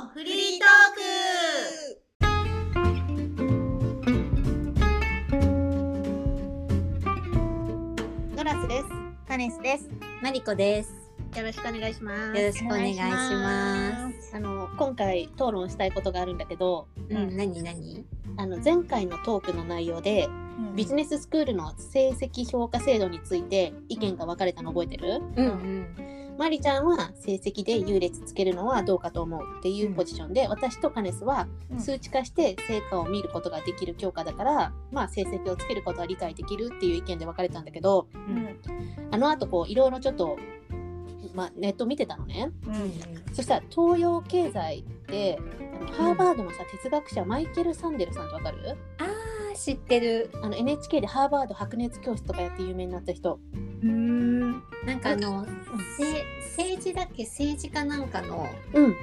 のフリートークノラスです。カネスです。マリコです。よろしくお願いします。よろしくお願いします。あの今回討論したいことがあるんだけど、うん、なになに。あの前回のトークの内容で、ビジネススクールの成績評価制度について意見が分かれたの覚えてる？うんうん。マリちゃんは成績で優劣つけるのはどうかと思うっていうポジションで、私とカネスは数値化して成果を見ることができる教科だから、まあ成績をつけることは理解できるっていう意見で分かれたんだけど、うん。あの後こういろいろちょっと、まあ、ネット見てたのね。うん。そしたら東洋経済であのハーバードのさ哲学者マイケル・サンデルさんってわかる？ああ、知ってる。あの NHK でハーバード白熱教室とかやって有名になった人。うん。なんかあの、せ政治だっけ、政治かなんかの。うん。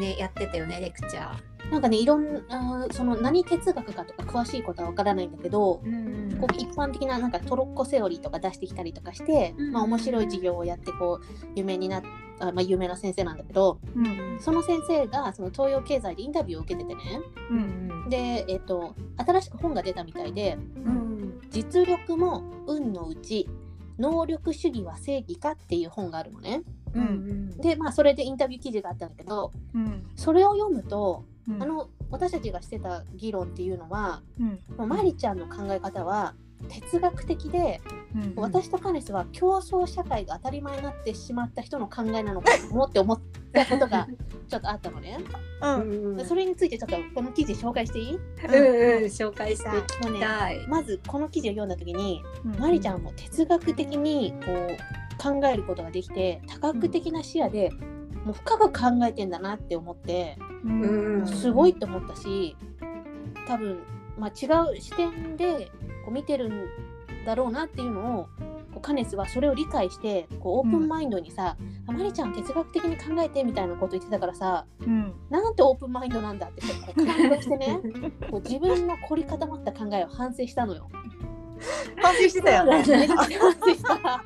ね、やってたよね、レクチャー。なんかねいろんなその何哲学かとか詳しいことはわからないんだけど、うんこう一般的ななんかトロッコセオリーとか出してきたりとかして、うんまあ面白い授業をやってこう有名になっあまあ有名な先生なんだけどうんその先生がその東洋経済でインタビューを受けててねうんで、えっと新しく本が出たみたいでうん。実力も運のうち能力主義は正義かっていう本があるのね。うんうん。でまあそれでインタビュー記事があったんだけどうんそれを読むとうんあの私たちがしてた議論っていうのはうんもうマリちゃんの考え方は哲学的でうん私とカネスは競争社会が当たり前になってしまった人の考えなのかもって思ったことが ちょっとあったのね。うん。でそれについてちょっとこの記事紹介していい？うん。うん、紹介したい。ね。まずこの記事を読んだ時にうん。マリちゃんも哲学的にこう考えることができて多角的な視野でもう深く考えてんだなって思ってうん。うん。すごいって思ったし多分、まあ、違う視点でこう見てるんだろうなっていうのをこうカネスはそれを理解してこうオープンマインドにさ「あマリちゃん哲学的に考えて」みたいなこと言ってたからさうんなんてオープンマインドなんだってこう感動してね こう自分の凝り固まった考えを反省したのよ。反省してたよね反省した。あ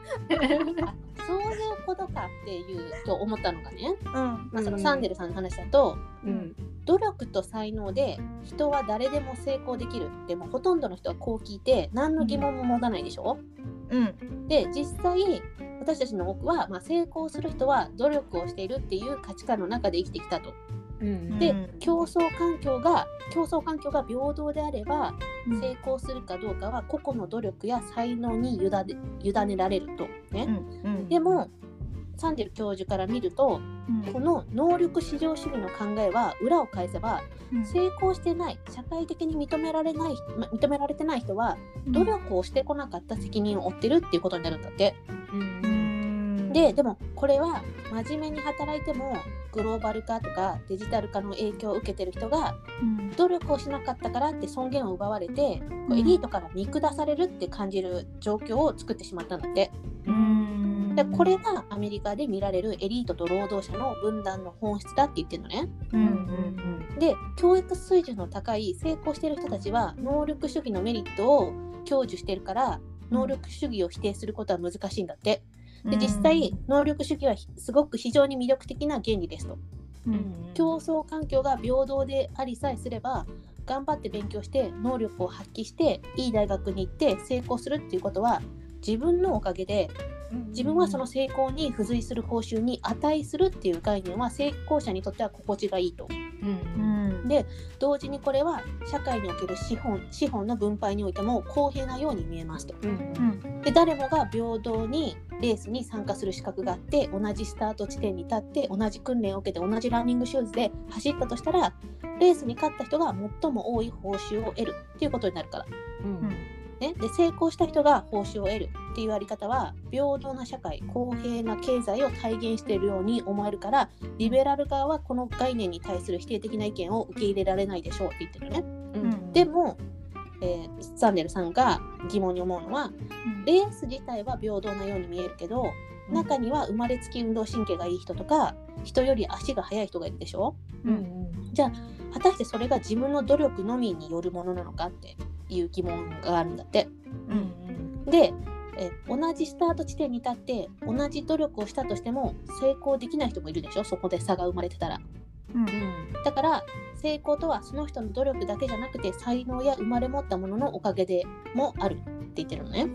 そういうことかっていうと思ったのがね、うんまあ、そのサンデルさんの話だと、うん。努力と才能で人は誰でも成功できるでもほとんどの人はこう聞いて何の疑問も持たないでしょ、うんで実際私たちの多くは、まあ、成功する人は努力をしているっていう価値観の中で生きてきたと。うん。でうん競争環境が競争環境が平等であればうん成功するかどうかは個々の努力や才能に委ね委ねられると。ねうんでもサンデル教授から見るとうん。この能力至上主義の考えは裏を返せばうん。成功してない社会的に認められないま認められてない人は努力をしてこなかった責任を負ってるっていうことになるんだって。ででもこれは真面目に働いてもグローバル化とかデジタル化の影響を受けてる人がうん。努力をしなかったからって尊厳を奪われてこうエリートから見下されるって感じる状況を作ってしまったんだって。うんでこれがアメリカで見られるエリートと労働者の分断の本質だって言ってるのね。ううんんで教育水準の高い成功してる人たちは能力主義のメリットを享受してるから能力主義を否定することは難しいんだって。で実際能力主義はすごく非常に魅力的な原理ですと。うん競争環境が平等でありさえすれば頑張って勉強して能力を発揮していい大学に行って成功するっていうことは自分のおかげで自分はその成功に付随する報酬に値するっていう概念は成功者にとっては心地がいいと。うんで同時にこれは社会における資本資本の分配においても公平なように見えますと。うんうんで誰もが平等にレースに参加する資格があって同じスタート地点に立って同じ訓練を受けて同じランニングシューズで走ったとしたらレースに勝った人が最も多い報酬を得るっていうことになるから。うんね、で成功した人が報酬を得るっていうやり方は平等な社会公平な経済を体現しているように思えるからリベラル側はこの概念に対する否定的な意見を受け入れられないでしょうって言ってるね。うん。でも、えーサンデルさんが疑問に思うのはレース自体は平等なように見えるけど中には生まれつき運動神経がいい人とか人より足が速い人がいるでしょうん。じゃあ果たしてそれが自分の努力のみによるものなのかっていう疑問があるんだって。うんでえ同じスタート地点に立って同じ努力をしたとしても成功できない人もいるでしょ？そこで差が生まれてたら。うんだから成功とはその人の努力だけじゃなくて才能や生まれ持ったもののおかげでもあるって言ってるのね。う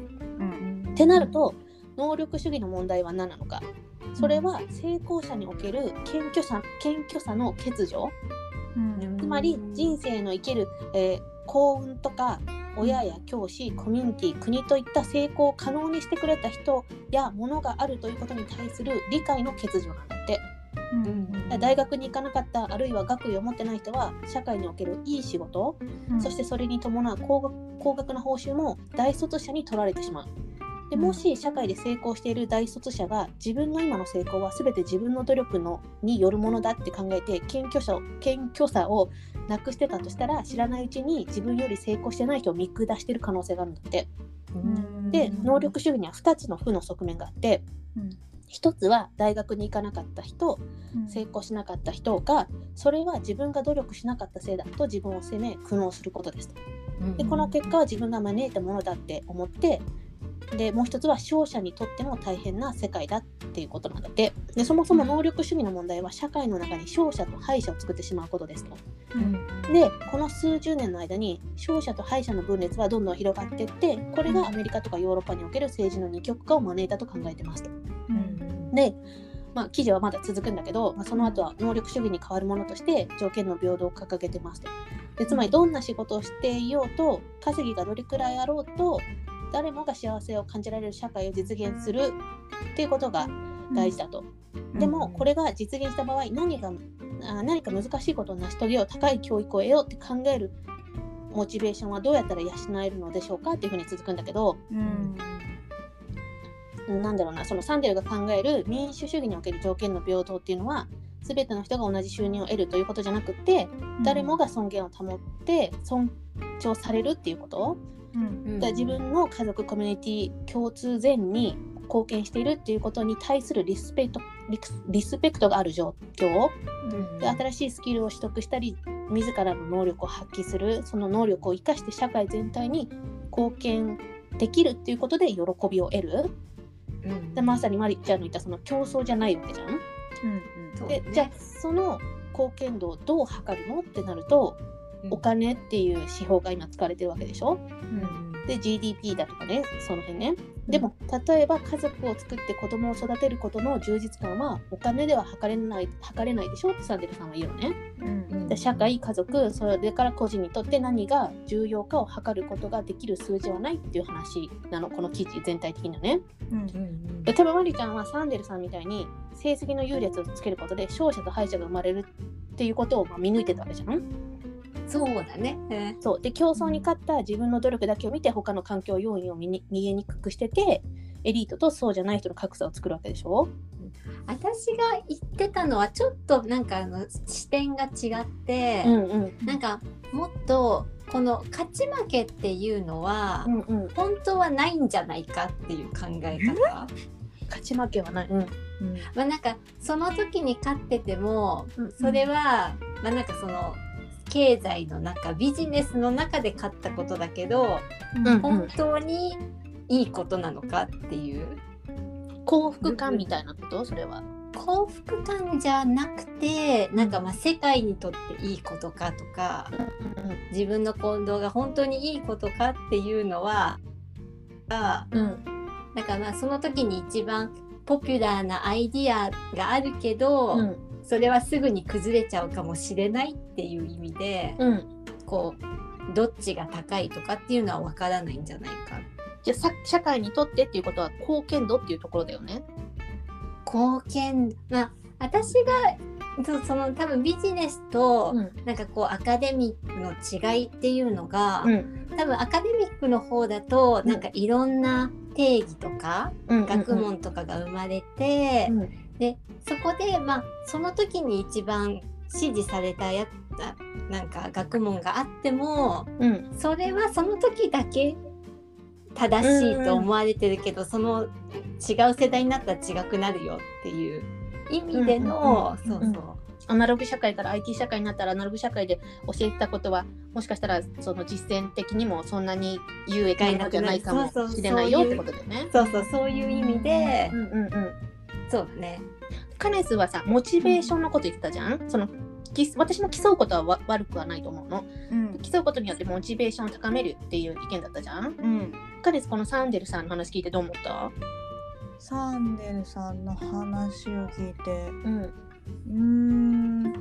んってなると能力主義の問題は何なのか？それは成功者における謙虚さ謙虚さの欠如？うん。つまり人生の生きる、えー幸運とか親や教師コミュニティ国といった成功を可能にしてくれた人やものがあるということに対する理解の欠如なんだって。うん。大学に行かなかったあるいは学位を持ってない人は社会におけるいい仕事、うん。そしてそれに伴う高額高額な報酬も大卒者に取られてしまう。でもし社会で成功している大卒者が自分の今の成功は全て自分の努力のによるものだって考えて謙虚さを謙虚さをなくしてたとしたら知らないうちに自分より成功してない人を見下してる可能性があるんだって。うんで能力主義には2つの負の側面があってうん1つは大学に行かなかった人うん成功しなかった人がそれは自分が努力しなかったせいだと自分を責め苦悩することですと。でこの結果は自分が招いたものだって思ってでもう一つは勝者にとっても大変な世界だっていうことなんだってでそもそも能力主義の問題は社会の中に勝者と敗者を作ってしまうことですと。でこの数十年の間に勝者と敗者の分裂はどんどん広がっていってこれがアメリカとかヨーロッパにおける政治の二極化を招いたと考えてますと。で、まあ、記事はまだ続くんだけど、まあ、その後は能力主義に変わるものとして条件の平等を掲げてますと。でつまりどんな仕事をしていようと稼ぎがどれくらいあろうと誰もが幸せを感じられる社会を実現するっていうことが大事だと。でもこれが実現した場合何があ何か難しいことを成し遂げよう高い教育を得ようって考えるモチベーションはどうやったら養えるのでしょうかっていうふうに続くんだけどうん。なんだろうなそのサンデルが考える民主主義における条件の平等っていうのは全ての人が同じ収入を得るということじゃなくて誰もが尊厳を保って尊重されるっていうことうん。だから自分の家族コミュニティ共通善に貢献しているっていうことに対するリスペクトリスペクトがある状況。で新しいスキルを取得したり自らの能力を発揮するその能力を生かして社会全体に貢献できるっていうことで喜びを得る。でまさにマリちゃんの言ったその競争じゃないわけじゃん。うん。でじゃあその貢献度をどう測るのってなるとお金っていう指標が今使われてるわけでしょ？で GDP だとかねその辺ね。でも例えば家族を作って子供を育てることの充実感はお金では測れない測れないでしょ？ってサンデルさんは言うのね。うん。で社会家族それから個人にとって何が重要かを測ることができる数字はないっていう話なの。この記事全体的にはね。うん。で多分マリちゃんはサンデルさんみたいに成績の優劣をつけることで勝者と敗者が生まれるっていうことをまあ見抜いてたわけじゃんそうだね。そう。で競争に勝った自分の努力だけを見て他の環境要因を見に見えにくくしててエリートとそうじゃない人の格差を作るわけでしょ？私が言ってたのはちょっとなんかあの視点が違って、うんうん。なんかもっとこの勝ち負けっていうのは、うんうん。本当はないんじゃないかっていう考え方？勝ち負けはない、うん。まあなんかその時に勝っててもうん。それは、まあなんかその経済の中ビジネスの中で勝ったことだけど、うん本当にいいことなのかっていう。幸福感みたいなこと？それは。幸福感じゃなくてなんかまあ世界にとっていいことかとか自分の行動が本当にいいことかっていうのはがうん。だからまあその時に一番ポピュラーなアイディアがあるけど、うんそれはすぐに崩れちゃうかもしれないっていう意味で、うん。こうどっちが高いとかっていうのは分からないんじゃないか。じゃあさ社会にとってっていうことは貢献度っていうところだよね。貢献まあ私がそその多分ビジネスと、うん。なんかこうアカデミックの違いっていうのが、うん。多分アカデミックの方だとうん。なんかいろんな定義とか、うん。学問とかが生まれて、うんでそこでまあその時に一番支持されたやななんか学問があってもうんそれはその時だけ正しいと思われてるけど、その違う世代になったら違くなるよっていう意味での、うんうんうんそうそう。アナログ社会から IT 社会になったらアナログ社会で教えてたことはもしかしたらその実践的にもそんなに有益なものじゃないかもしれないよってことだよね。そうそうそういう意味で、うんうんうん。そうだね。カネスはさモチベーションのこと言ってたじゃん？そのき私も競うことはわ悪くはないと思うの。うん。競うことによってモチベーションを高めるっていう意見だったじゃん？うん。カレスこのサンデルさんの話聞いてどう思った？サンデルさんの話を聞いて。うん。うーん。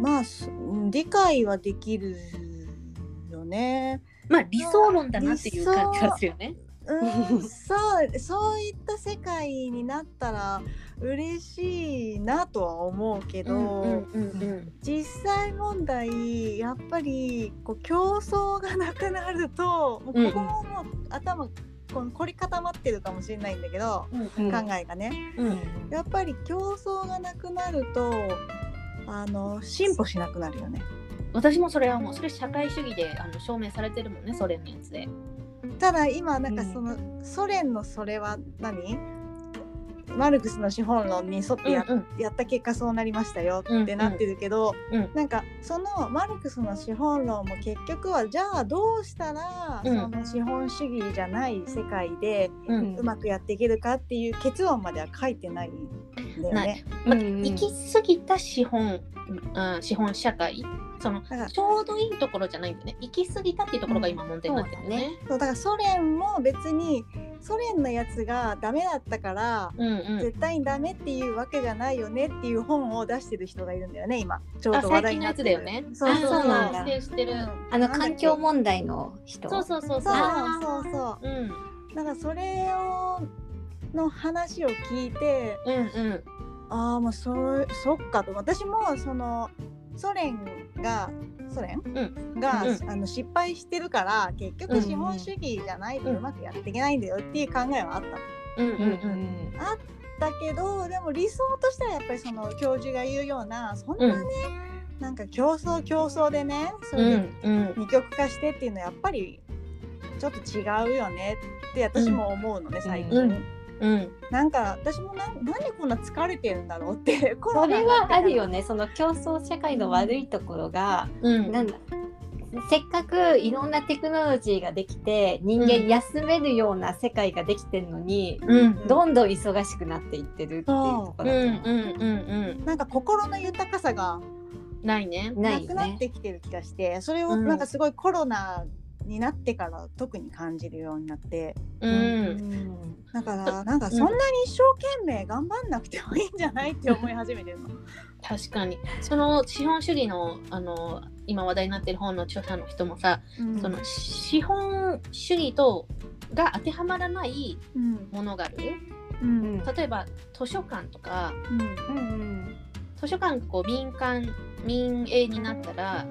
まあす理解はできるよね。まあ理想論だなっていう感じがするよねうんそうそういった世界になったら嬉しいなとは思うけど、うんうんうん実際問題やっぱりこう競争がなくなるともうここももう頭この凝り固まってるかもしれないんだけど、うん。考えがね。うん。やっぱり競争がなくなるとあの進歩しなくなるよね。私もそれはもうそれ社会主義であの証明されてるもんねソ連のやつでただ今なんかうん。その、ソ連のそれは何？マルクスの資本論に沿ってや,、うんやった結果そうなりましたよってなってるけど、うん。なんかそのマルクスの資本論も結局はじゃあどうしたら、うん。その資本主義じゃない世界でうん。うまくやっていけるかっていう結論までは書いてないんだよなね。まあ、うんうん。行き過ぎた資本、うん、資本社会。そのちょうどいいところじゃないんだよね。行き過ぎたっていうところが今問題になってるよね。そうだからソ連も別にソ連のやつがダメだったからうんうん、絶対にダメっていうわけじゃないよねっていう本を出してる人がいるんだよね今。ちょうあど話最近のやつ題になってる。だよね。あそうそうそう。そうなんだ。知ってる知ってる。あの環境問題の人。そうそうそうそう。そう。そうそうん。うだからそれをの話を聞いてうんうん。ああもうそそっかと。私もそのソ連がソ連、が、うんあの失敗してるから結局うん資本主義じゃないとうまくやっていけないんだよっていう考えはあったの。うんうんうんだけどでも理想としてはやっぱりその教授が言うようなそんなね、なんか競争競争でねそうういうんうん。二極化してっていうのはやっぱりちょっと違うよねって私も思うのね、最近、うん。うんなんか私もなんなんでこんな疲れてるんだろうって それはあるよね。その競争社会の悪いところが、うん。なんだせっかくいろんなテクノロジーができて人間休めるような世界ができてるのに、うん。どんどん忙しくなっていってるっていうとこう。んろだとうんうん。なんか心の豊かさがうんないね。なくなっね。てきてる気がして、それをうん。なんかすごいコロナになってから特に感じるようになって。ううん。んだからなんかそんなに一生懸命頑張んなくてもいいんじゃないって思い始めてるの。確かに。その資本主義のあの今話題になってる本の著者の人もさ、その資本主義とが当てはまらないうん。ものがある？うん。例えば図書館とかうん。うんうん図書館がこう民間民営になったら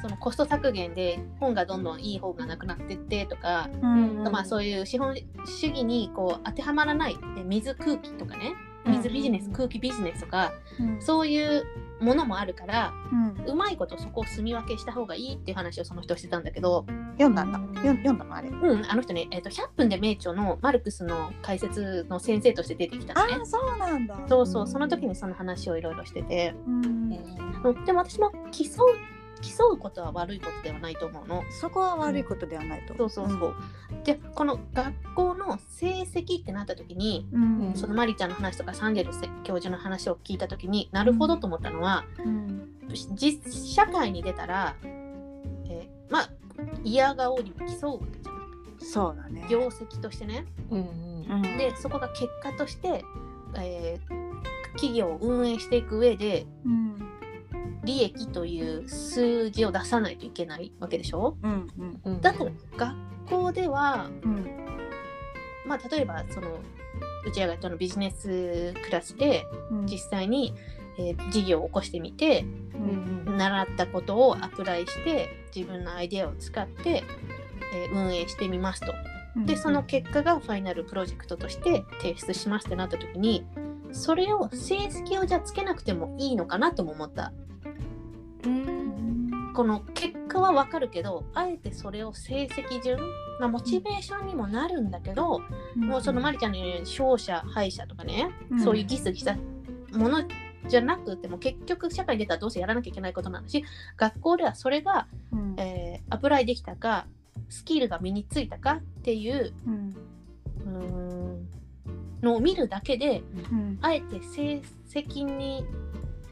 そのコスト削減で本がどんどんいい本がなくなってってとか、うん。うんまあそういう資本主義にこう当てはまらないえ水空気とかね水ビジネス、うん空気ビジネスとかうん。そういうものもあるからうん。うまいことそこを住み分けした方がいいっていう話をその人してたんだけど、読んだんだよ読んだのあれ？うん、あの人ね、えー、と100分で名著のマルクスの解説の先生として出てきたのね。ああ。そうなんだ。そうそうその時にその話をいろいろしてて、うん。うんでも私も競う競うことは悪いことではないと思うの。そこは悪いことではないと。そうそうそう。でこの学校の成績ってなった時にうん。うんそのマリちゃんの話とかサンデル教授の話を聞いた時になるほどと思ったのは、うん実社会に出たら、えーまあ嫌がおうにも競うわけじゃんそうだね。業績としてね。うんうんでそこが結果として、えー企業を運営していく上でうん利益という数字を出さないといけないわけでしょ？うんうん。うんだったら学校ではうん。まあ例えばそのうちらがのビジネスクラスでうん。実際に、えー事業を起こしてみてうんうん習ったことをアプライして自分のアイデアを使って、えー運営してみますと。でその結果がファイナルプロジェクトとして提出しますってなった時にそれを成績をじゃあつけなくてもいいのかなとも思った。うん。この結果はわかるけどあえてそれを成績順、まあ、モチベーションにもなるんだけど、もうそのマリちゃんの言うように勝者敗者とかね、うん。そういうギスギスしたものじゃなくても結局社会に出たらどうせやらなきゃいけないことなんだし学校ではそれが、うん。えーアプライできたかスキルが身についたかっていううんのを見るだけでうん。あえて成績に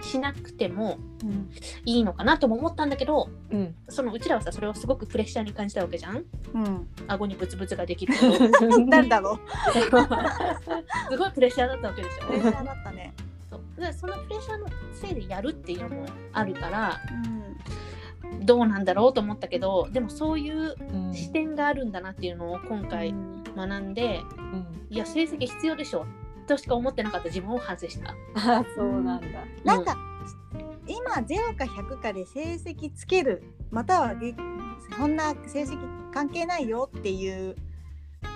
しなくてもうん。いいのかなとも思ったんだけどうん。そのうちらはさそれをすごくプレッシャーに感じたわけじゃん。うん、顎にブツブツができること。誰だろう。すごいプレッシャーだったわけでしょ。プレッシャーだったね。そう。でそのプレッシャーのせいでやるっていうのもあるからうん。どうなんだろうと思ったけどでもそういううん。視点があるんだなっていうのを今回学んでうん。いや成績必要でしょとしか思ってなかった。自分を反省した。あそうなんだ。なんか、今0か100かで成績つける。またはげそんな成績関係ないよっていう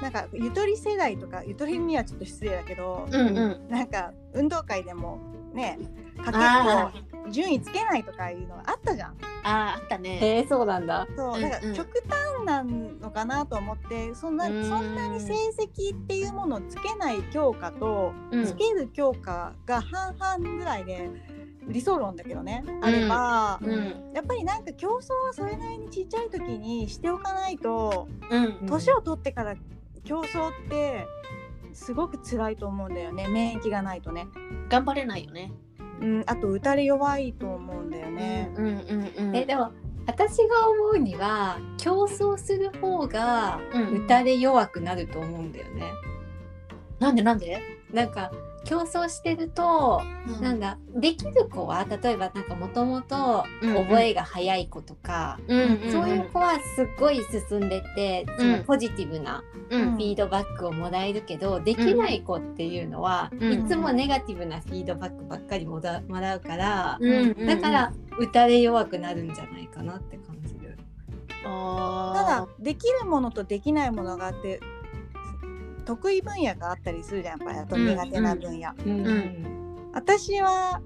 なんかゆとり世代とかゆとりにはちょっと失礼だけど、うんうん。なんか運動会でもねかあけっこ順位つけないとかいうのがあったじゃん。あーあったね。へえそうなんだ。そううんうん。だから極端なのかなと思ってそんなうん。そんなに成績っていうものをつけない教科とうん。つける教科が半々ぐらいで理想論だけどね、あれば、うん。やっぱりなんか競争はそれなりにちっちゃい時にしておかないとうん。年を取ってから競争ってすごく辛いと思うんだよね免疫がないとね、頑張れないよね。うん、あと打たれ弱いと思うんだよね。うんうんうん。えでも私が思うには競争する方がうん打たれ弱くなると思うんだよね。なんでなんで？なんか競争してると、なんだできる子は例えばなんかもともとうんうん。覚えが早い子とか、うんうんそういう子はすっごい進んでて、そのポジティブなうん。フィードバックをもらえるけど、できない子っていうのは、うん。いつもネガティブなフィードバックばっかりもらもらうから、うんうんうん。だから打たれ弱くなるんじゃないかなって感じる。あただできるものとできないものがあって得意分野があったりするじゃんやっぱりあと苦手な分野。うん。ん。私は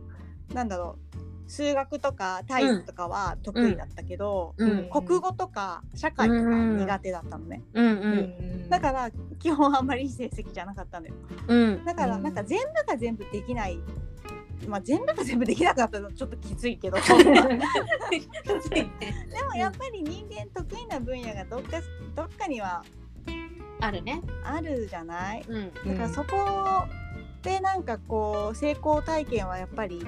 なんだろう数学とか体育とかは得意だったけど、うん。国語とか社会とか苦手だったのね、うん。ううん。んだから基本あんまりいい成績じゃなかったのよ。うん。だからうんなん。か全部が全部できない。まあ全部が全部できなかったのちょっときついけど。でもやっぱり人間得意な分野がどっかどっかにはあるね。あるじゃない？うん。だからそこでなんかこう成功体験はやっぱり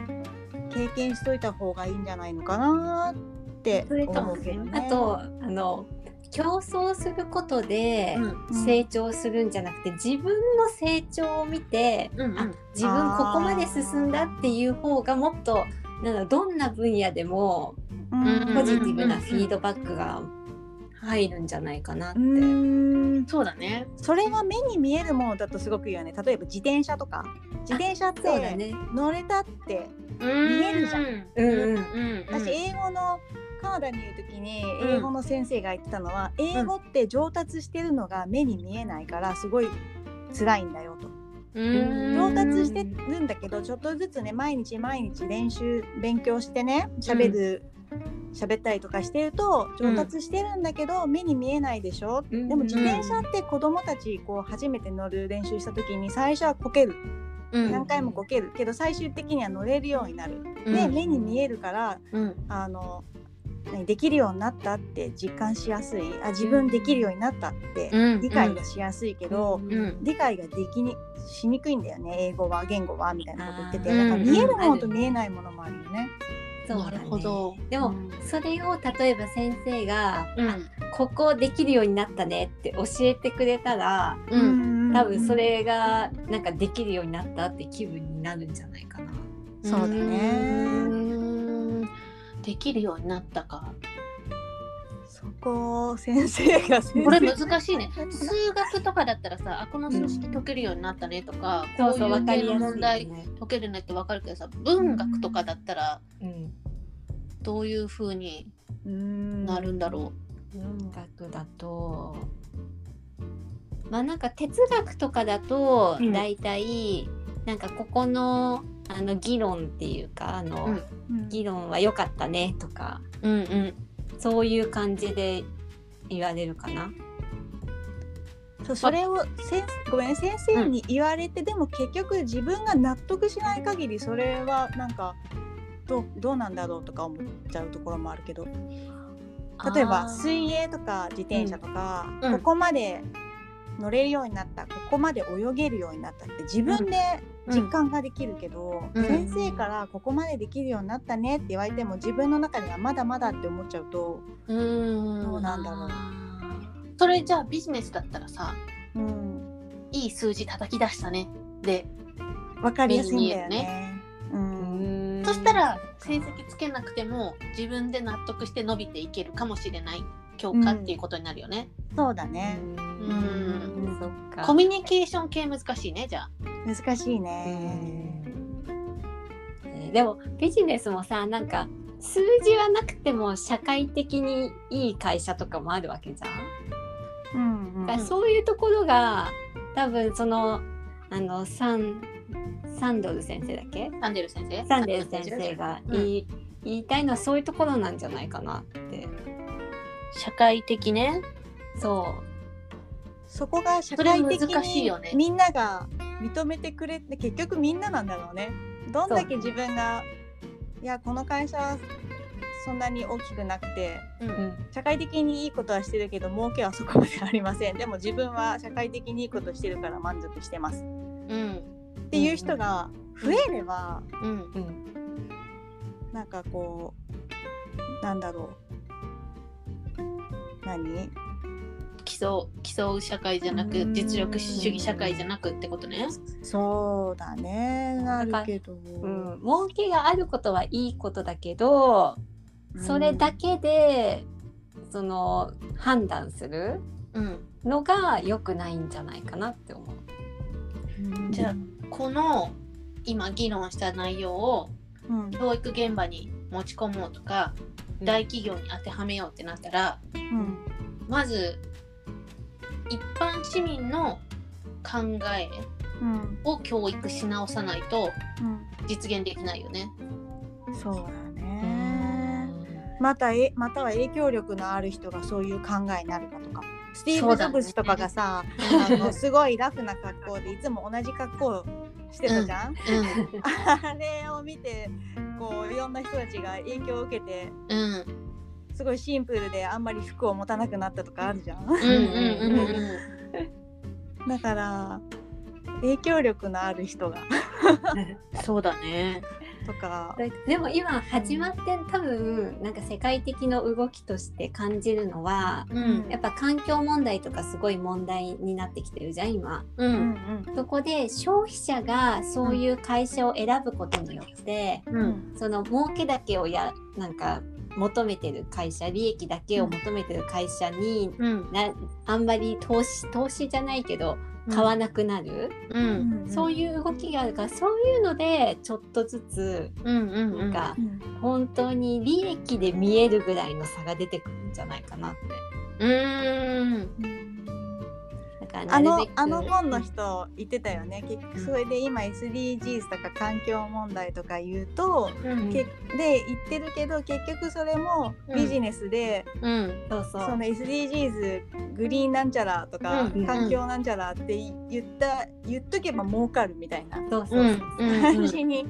経験しといた方がいいんじゃないのかなってそれと思うけどね。あとあの競争することでうん成長するんじゃなくて、自分の成長を見て、うんうん。あ自分ここまで進んだっていう方がもっとなんどんな分野でもうんうん。ポジティブなフィードバックが入るんじゃないかなって。うんそうだね。それが目に見えるものだとすごくいいよね。例えば自転車とか自転車って。乗れたって見えるじゃんうんうん。うん私英語のカナダにいる時にうん英語の先生が言ってたのは、英語って上達してるのが目に見えないからすごい辛いんだよと。うん上達してるんだけどちょっとずつね毎日毎日練習勉強してね喋る喋、ったりとかしてると上達してるんだけど、目に見えないでしょ、うん。でも自転車って子供たちこう初めて乗る練習した時に最初はこける。うん。何回もこける。けど最終的には乗れるようになる。うん。で目に見えるからうん。あの何できるようになったって実感しやすい。あ自分できるようになったってうん。理解がしやすいけど、うん。理解ができにしにくいんだよね。英語は言語はみたいなこと言ってて。だからうん見えるものと見えないものもあるよね。そうだねなるほど。でもうんそれを例えば先生がうんここできるようになったねって教えてくれたらうん多分それがなんかできるようになったって気分になるんじゃないかな。そうだねうんできるようになったか。そこを先生が先生これ難しいね。数学とかだったらさ、あこの数式解けるようになったねとか、こういうわかり系やすいよの問題ね。解けるねってわかるけどさ、文学とかだったらうんどういう風にななるんだろ文学だとまあなんか哲学とかだとうんだいたいなんかここのあの議論っていうかあの、うん議論は良かったねとかう。うんうん。そういう感じで言われるかな。そうそれを先ごめん先生に言われて、でも結局自分が納得しない限りそれはなんかどうどうなんだろうとか思っちゃうところもあるけど。例えば水泳とか自転車とか、うん。ここまで乗れるようになったここまで泳げるようになったって自分で実感ができるけど、うん。先生からここまでできるようになったねって言われても自分の中ではまだまだって思っちゃうと、うーん。どうなんだろう。それじゃあビジネスだったらさうん、いい数字叩き出したねで分かりやすいんだよね。うん。そしたら成績つけなくても自分で納得して伸びていけるかもしれない教科っていうことになるよね、そうだね、ん。そっか。コミュニケーション系難しいねじゃあ。難しいね。えーでもビジネスもさなんか数字はなくても社会的にいい会社とかもあるわけじゃん。うんうん。だからそういうところが多分そのあのサンサンドル先生だっけ？サンデル先生？サンデル先生が言い,、言いたいのはそういうところなんじゃないかなって。社会的ね。そそこが社会的にみんなが認めてくれて結局みんななんだろうね。どんだけ自分がいやこの会社はそんなに大きくなくてうう。うん。ん社会的にいいことはしてるけど儲けはそこまでありません。でも自分は社会的にいいことしてるから満足してます。うん。っていう人が増えればうん。うん。なんかこうなんだろう何？競う競う社会じゃなくうん。実力主義社会じゃなくってことね。そうだね。なるけど、うん、儲けがあることはいいことだけど、それだけでその判断するうんのが良くないんじゃないかなって思う。うん。じゃあこの今議論した内容をうん。教育現場に持ち込もうとか大企業に当てはめようってなったらうん。まず一般市民の考えうん。を教育し直さないとうん。実現できないよね。そうだね。またえまたは影響力のある人がそういう考えになるかとか。スティーブ・ジョブズとかがさ、あのすごいラフな格好でいつも同じ格好してたじゃん、あれを見てこういろんな人たちが影響を受けてうんうんすごいシンプルであんまり服を持たなくなったとかあるじゃんうんうんうんうん。だから影響力のある人が。そうだね。とか。だでも今始まって多分なんか世界的な動きとして感じるのはうん。やっぱ環境問題とかすごい問題になってきてるじゃん今。ううんん。そこで消費者がそういう会社を選ぶことによって、うん。うんその儲けだけをやなんか求めてる会社利益だけを求めてる会社に、うん。なあんまり投資投資じゃないけど買わなくなる、ううん。んそういう動きがあるからそういうのでちょっとずつうんうんなんかうん。本当に利益で見えるぐらいの差が出てくるんじゃないかなって。うーん。だからあのあの本の人言ってたよね。結局それで今 SDGs とか環境問題とか言うと、うん。けで言ってるけど結局それもビジネスで、うん。そうそう。その SDGs グリーンなんちゃらとか、うん。環境なんちゃらって言った言っとけば儲かるみたいな。感じに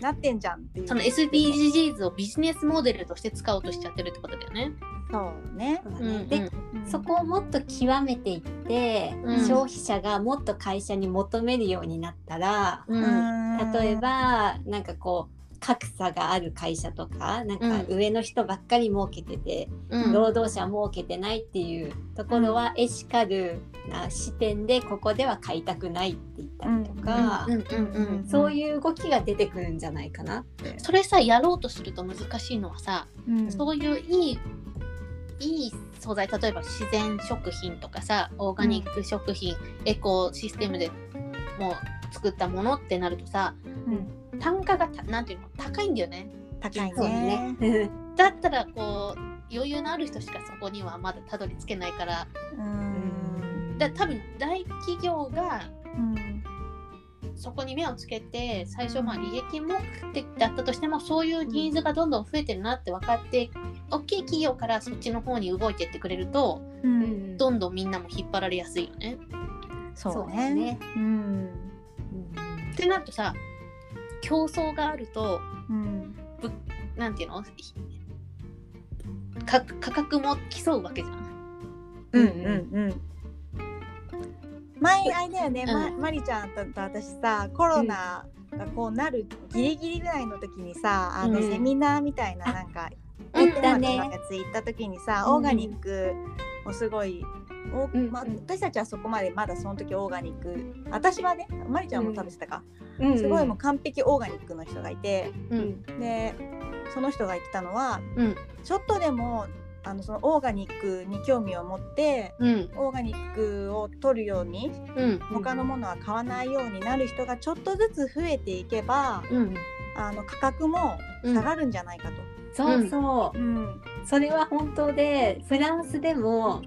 なってんじゃんっていう。その SDGs をビジネスモデルとして使おうとしちゃってるってことだよね。そうね。でうん。そこをもっと極めていって、うん。消費者がもっと会社に求めるようになったら、うん。例えばなんかこう格差がある会社とかなんかうん。上の人ばっかり儲けてて、うん。労働者儲けてないっていうところはエシカルな視点でここでは買いたくないって言ったりとか、そういう動きが出てくるんじゃないかなって。それさやろうとすると難しいのはさ、うん。そういういいいい素材例えば自然食品とかさオーガニック食品、エコシステムでもう作ったものってなるとさうん単価がたなんていうの高いんだよね。高いね。ね。だったらこう余裕のある人しかそこにはまだたどり着けないからうんだ多分大企業がうんそこに目をつけて最初まあ利益目的だったとしてもそういうニーズがどんどん増えてるなって分かって大きい企業からそっちの方に動いてってくれるとうん。どんどんみんなも引っ張られやすいよね。そうだね。ね。うん。ってなるとさ競争があるとうんなんていうの？か価格も競うわけじゃん。うん。うん。うん前あれだよね、うん。ままりちゃんとと私さコロナがこうなるギリギリぐらいの時にさあのうん。セミナーみたいななんか行ったね。つ行った時にさ、うん。オーガニックをすごい、まあ、私たちはそこまでまだその時オーガニック私はねまりちゃんも食べてたか、うん。すごいもう完璧オーガニックの人がいて。うん。でその人が言ってたのはうん。ちょっとでもあのそのオーガニックに興味を持ってうん。オーガニックを取るようにうん。他のものは買わないようになる人がちょっとずつ増えていけばうん。あの価格も下がるんじゃないかと。そうそう、うん。それは本当でフランスでも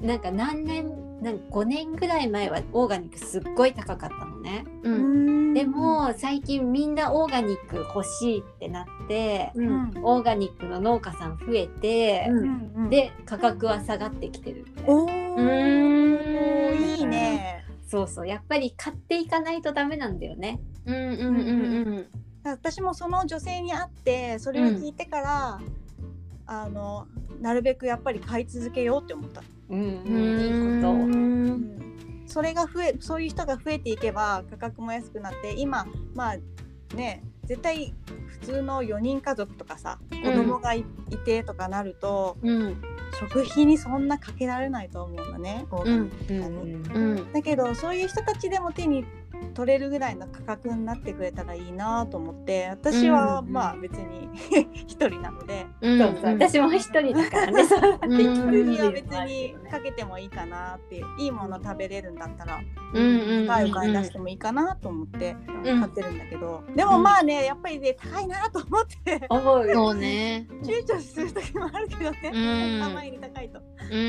なんか何年なんか5年ぐらい前はオーガニックすっごい高かったのね、うん。でも最近みんなオーガニック欲しいってなって、ううん。んオーガニックの農家さん増えて、ううん。ん、で価格は下がってきてる。おうーん。いいね。そうそう。やっぱり買っていかないとダメなんだよね。うんうんうん私もその女性に会ってそれを聞いてから、あのなるべくやっぱり買い続けようって思った。うん、うん。いいことうん。それが増えそういう人が増えていけば価格も安くなって今まあね絶対普通の4人家族とかさ子供がい,、てとかなるとうん。食費にそんなかけられないと思うんだね。うん。にうん。だけどそういう人たちでも手に取れるぐらいの価格になってくれたらいいなと思って私はうんまあ別に 一人なのでうん私も一人だからね。きる には別にかけてもいいかなっていういいもの食べれるんだったらうんうん。高いお金出してもいいかなと思ってうん買ってるんだけどでもまあねやっぱりね高いなと思って思うよね。躊躇する時もあるけどうねん。あまりに高いと。うん。う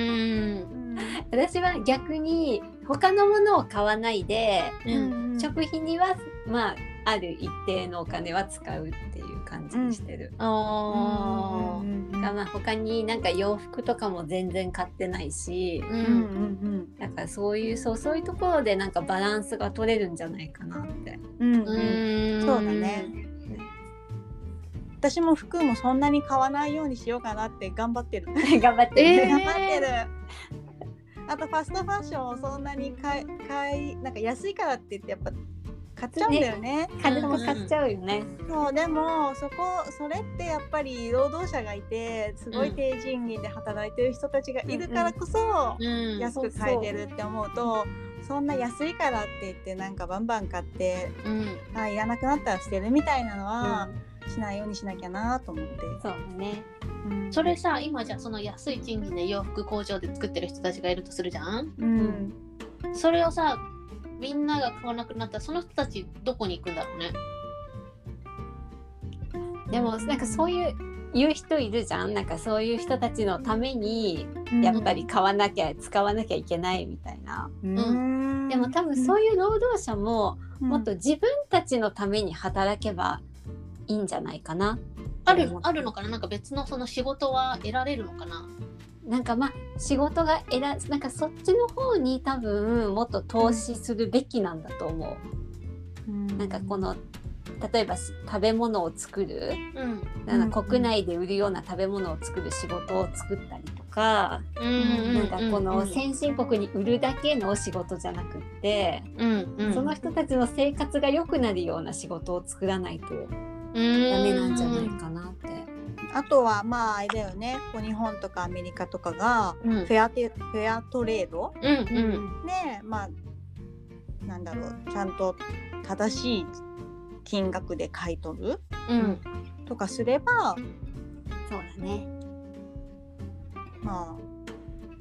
ん。私は逆に他のものを買わないでうん食費にはまあある一定のお金は使うっていう感じにしてる。あーだからまあ他になんか洋服とかも全然買ってないし、ううんうんんだからそういうそうそういうところでなんかバランスが取れるんじゃないかなって。うんうんううんんそうだね私も服もそんなに買わないようにしようかなって頑張ってる。頑張ってえーる。頑張ってる。あとファストファッションをそんなに買い買いなんか安いからって言ってやっぱ買っちゃうんだよね。軽く買っちゃうよね。そうでもそこそれってやっぱり労働者がいてすごい低賃金で働いてる人たちがいるからこそうん。安く買えてるって思うとそんな安いからって言ってなんかバンバン買ってうん。あいらなくなったら捨てるみたいなのはしないようにしなきゃなと思って。そうだね。うんそれさ今じゃあその安い賃金で洋服工場で作ってる人たちがいるとするじゃん？うんそれをさみんなが買わなくなったらその人たちどこに行くんだろうね？でもなんかそういう言う人いるじゃん？なんかそういう人たちのためにやっぱり買わなきゃ使わなきゃいけないみたいな。うんでも多分そういう労働者もうんもっと自分たちのために働けばいいんじゃないかな。あるあるのかな？なんか別のその仕事は得られるのかな？なんかまあ仕事が選なんかそっちの方に多分もっと投資するべきなんだと思う。なんかこの例えばし食べ物を作る。うん。なんか国内で売るような食べ物を作る仕事を作ったりとか、うんなんかこのうん先進国に売るだけの仕事じゃなくって、うんうん。その人たちの生活が良くなるような仕事を作らないとダダメなんじゃないかなって。あとはまああれだよね。こう日本とかアメリカとかがうん。フェアテフェアトレード？うんうん。でまあなんだろう。ちゃんと正しい金額で買い取る？うん。とかすればそうだね。ま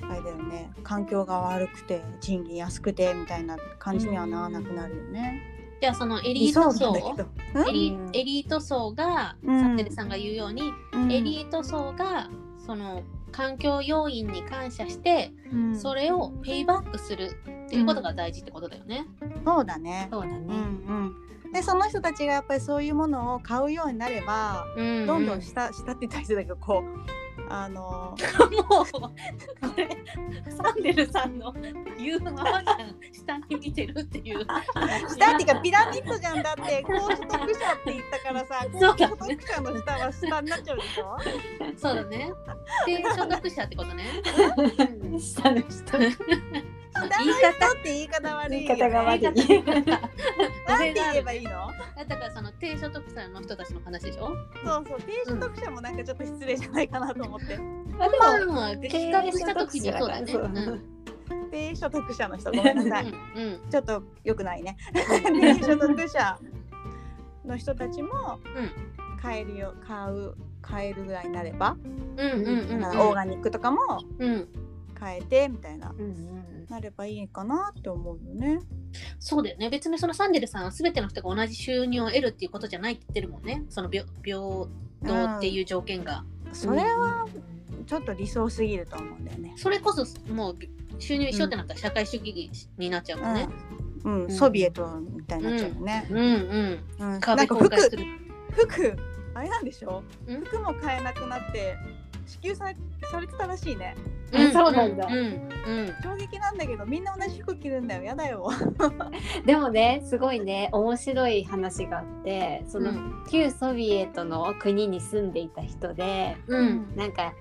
ああれだよね。環境が悪くて賃金安くてみたいな感じにはならなくなるよね。じゃあそのエリ理ート層。エリうんエリート層が、うんサテルさんが言うように、うんエリート層がその環境要因に感謝して、うんそれをペイバックするっていうことが大事ってことだよね。そうだね。そうだね。うんうん。でその人たちがやっぱりそういうものを買うようになれば、うんどんどん下下って言ったりするんだけどこうあのもうこれサンデルさんの言うままじゃん下に見てるっていう。下っていうかピラミッドじゃんだって高所得者って言ったからさ高所得者の下は下になっちゃうでしょ？そうだね。低所得者ってことね。下の人。歌の人って言い方悪いよ、ね。言い方が悪い。なんて言えばいいの？だからその低所得者の人たちの話でしょ？そうそう低所得者もなんかちょっと失礼じゃないかなと思って。まあでもまあ聞かれした時にそうだね。低所得者の人ごめんなさい。うんうんちょっと良くないね。低所得者の人たちも買えるよ買う買えるぐらいになれば、うんうんうんうんオーガニックとかもうん買えてみたいなうんうんなればいいかなって思うよね。そうだよね別にそのサンデルさんは全ての人が同じ収入を得るっていうことじゃないって言ってるもんねその平平等っていう条件が、それはちょっと理想すぎると思うんだよね。それこそもう収入一緒ってなったら社会主義になっちゃうもんね。うん、うん、ソビエトみたいになっちゃうよね。うんうん。うん、なん壁か服。服あれなんでしょ？ん？服も買えなくなって支給されされてたらしいね。あそうなんだ。うん。うん。衝撃なんだけどみんな同じ服着るんだよ。やだよ。でもねすごいね。面白い話があってその、うん。旧ソビエトの国に住んでいた人でうん。なんか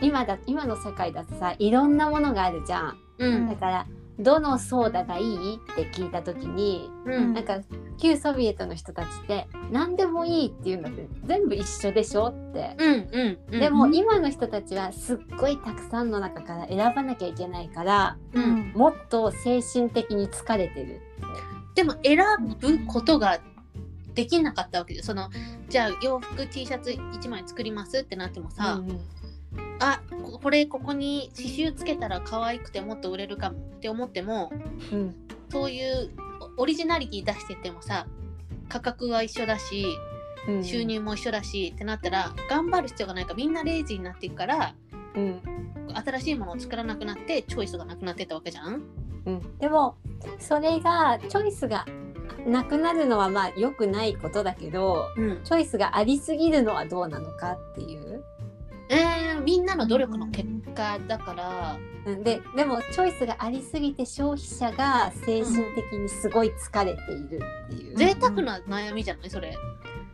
今だ今の世界だとさいろんなものがあるじゃん。うん。だからどのソーダがいいって聞いた時にうんなんか旧ソビエトの人たちって何でもいいっていうんだって全部一緒でしょって。うんうんうん。でも今の人たちはすっごいたくさんの中から選ばなきゃいけないからうん、もっと精神的に疲れてる。でも選ぶことができなかったわけでそのじゃあ洋服 T シャツ1枚作りますってなってもさ、うんあここれここに刺繍つけたら可愛くてもっと売れるかもって思ってもうんそういうオリジナリティ出しててもさ価格は一緒だしうん収入も一緒だしってなったら頑張る必要がないからみんなレイジーになっていくからうん新しいものを作らなくなってチョイスがなくなってったわけじゃん？うん、でもそれがチョイスがなくなるのはまあ良くないことだけどうんチョイスがありすぎるのはどうなのかっていう。えー、みんなの努力の結果だから、うん。ででもチョイスがありすぎて消費者が精神的にすごい疲れているっていう。贅沢な悩みじゃない？それ。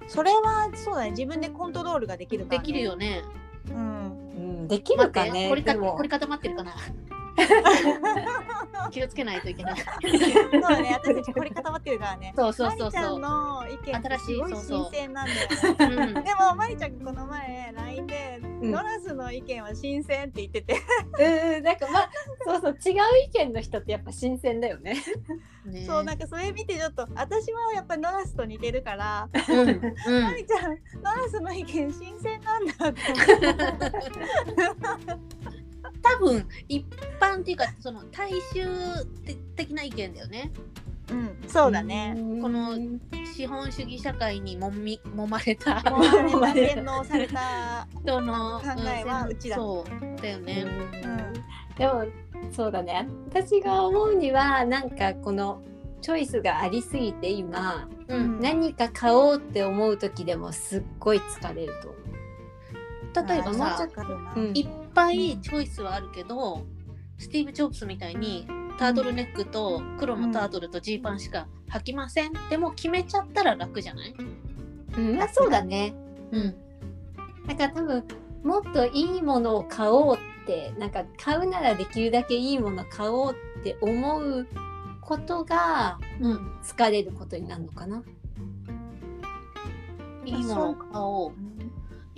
それはそうだね。自分でコントロールができるから、できる。よね。うん。うん、できるかね。凝り固まってるかな 気をつけないといけない。そうだね私たち凝り固まってるからね。そうそうそうマリちゃそう。んの意見って新しいすごいそうそう新鮮なんだよね。うんでもマリちゃんがこの前 LINE で、うラスの意見は新鮮って言っててうんなんかまあそうそう違う意見の人ってやっぱ新鮮だよね。ね そうなんかそれ見てちょっと私はやっぱりノラスと似てるから、うんうんマリちゃんノラスの意見新鮮なんだって 多分一般っていうかその大衆的な意見だよね。うんそうだね。この資本主義社会にもみ揉まれた。洗脳された、人の考えはうちだ。そうだよね。うん、でもそうだね。私が思うにはなんかこのチョイスがありすぎて今うん、何か買おうって思う時でもすっごい疲れると思う。例えばさうん。いっぱいチョイスはあるけどスティーブ・ジョブズみたいにタートルネックと黒のタートルとジーパンしか履きません、でも決めちゃったら楽じゃない、うん、あそうだね。うん、だから多分もっといいものを買おうってなんか買うならできるだけいいもの買おうって思うことがうん、疲れることになるのかな。いいものを買おう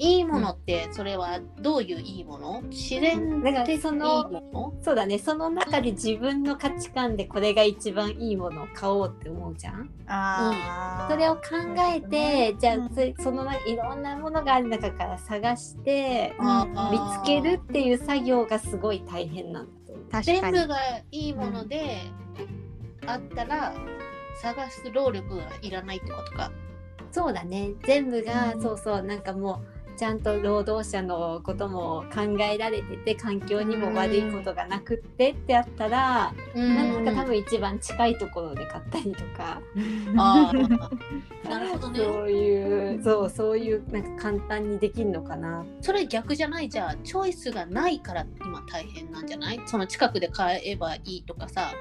いいものってそれはどういういいもの？自然だから的にいいそのもそうだね。その中で自分の価値観でこれが一番いいものを買おうって思うじゃん？あーそれを考えて、じゃうん。あつそのないろんなものがある中から探して見つけるっていう作業がすごい大変なんだと思う。確かに。全部がいいものであったら探す労力がいらないってことか。そうだね。全部が、うん。そうそう。なんかもうちゃんと労働者のことも考えられてて環境にも悪いことがなくってってあったら、なんか多分一番近いところで買ったりとか、あー。なるほどね。そういうそうそういうなんか簡単にできるのかな。それ逆じゃない？じゃあチョイスがないから今大変なんじゃない？その近くで買えばいいとかさ。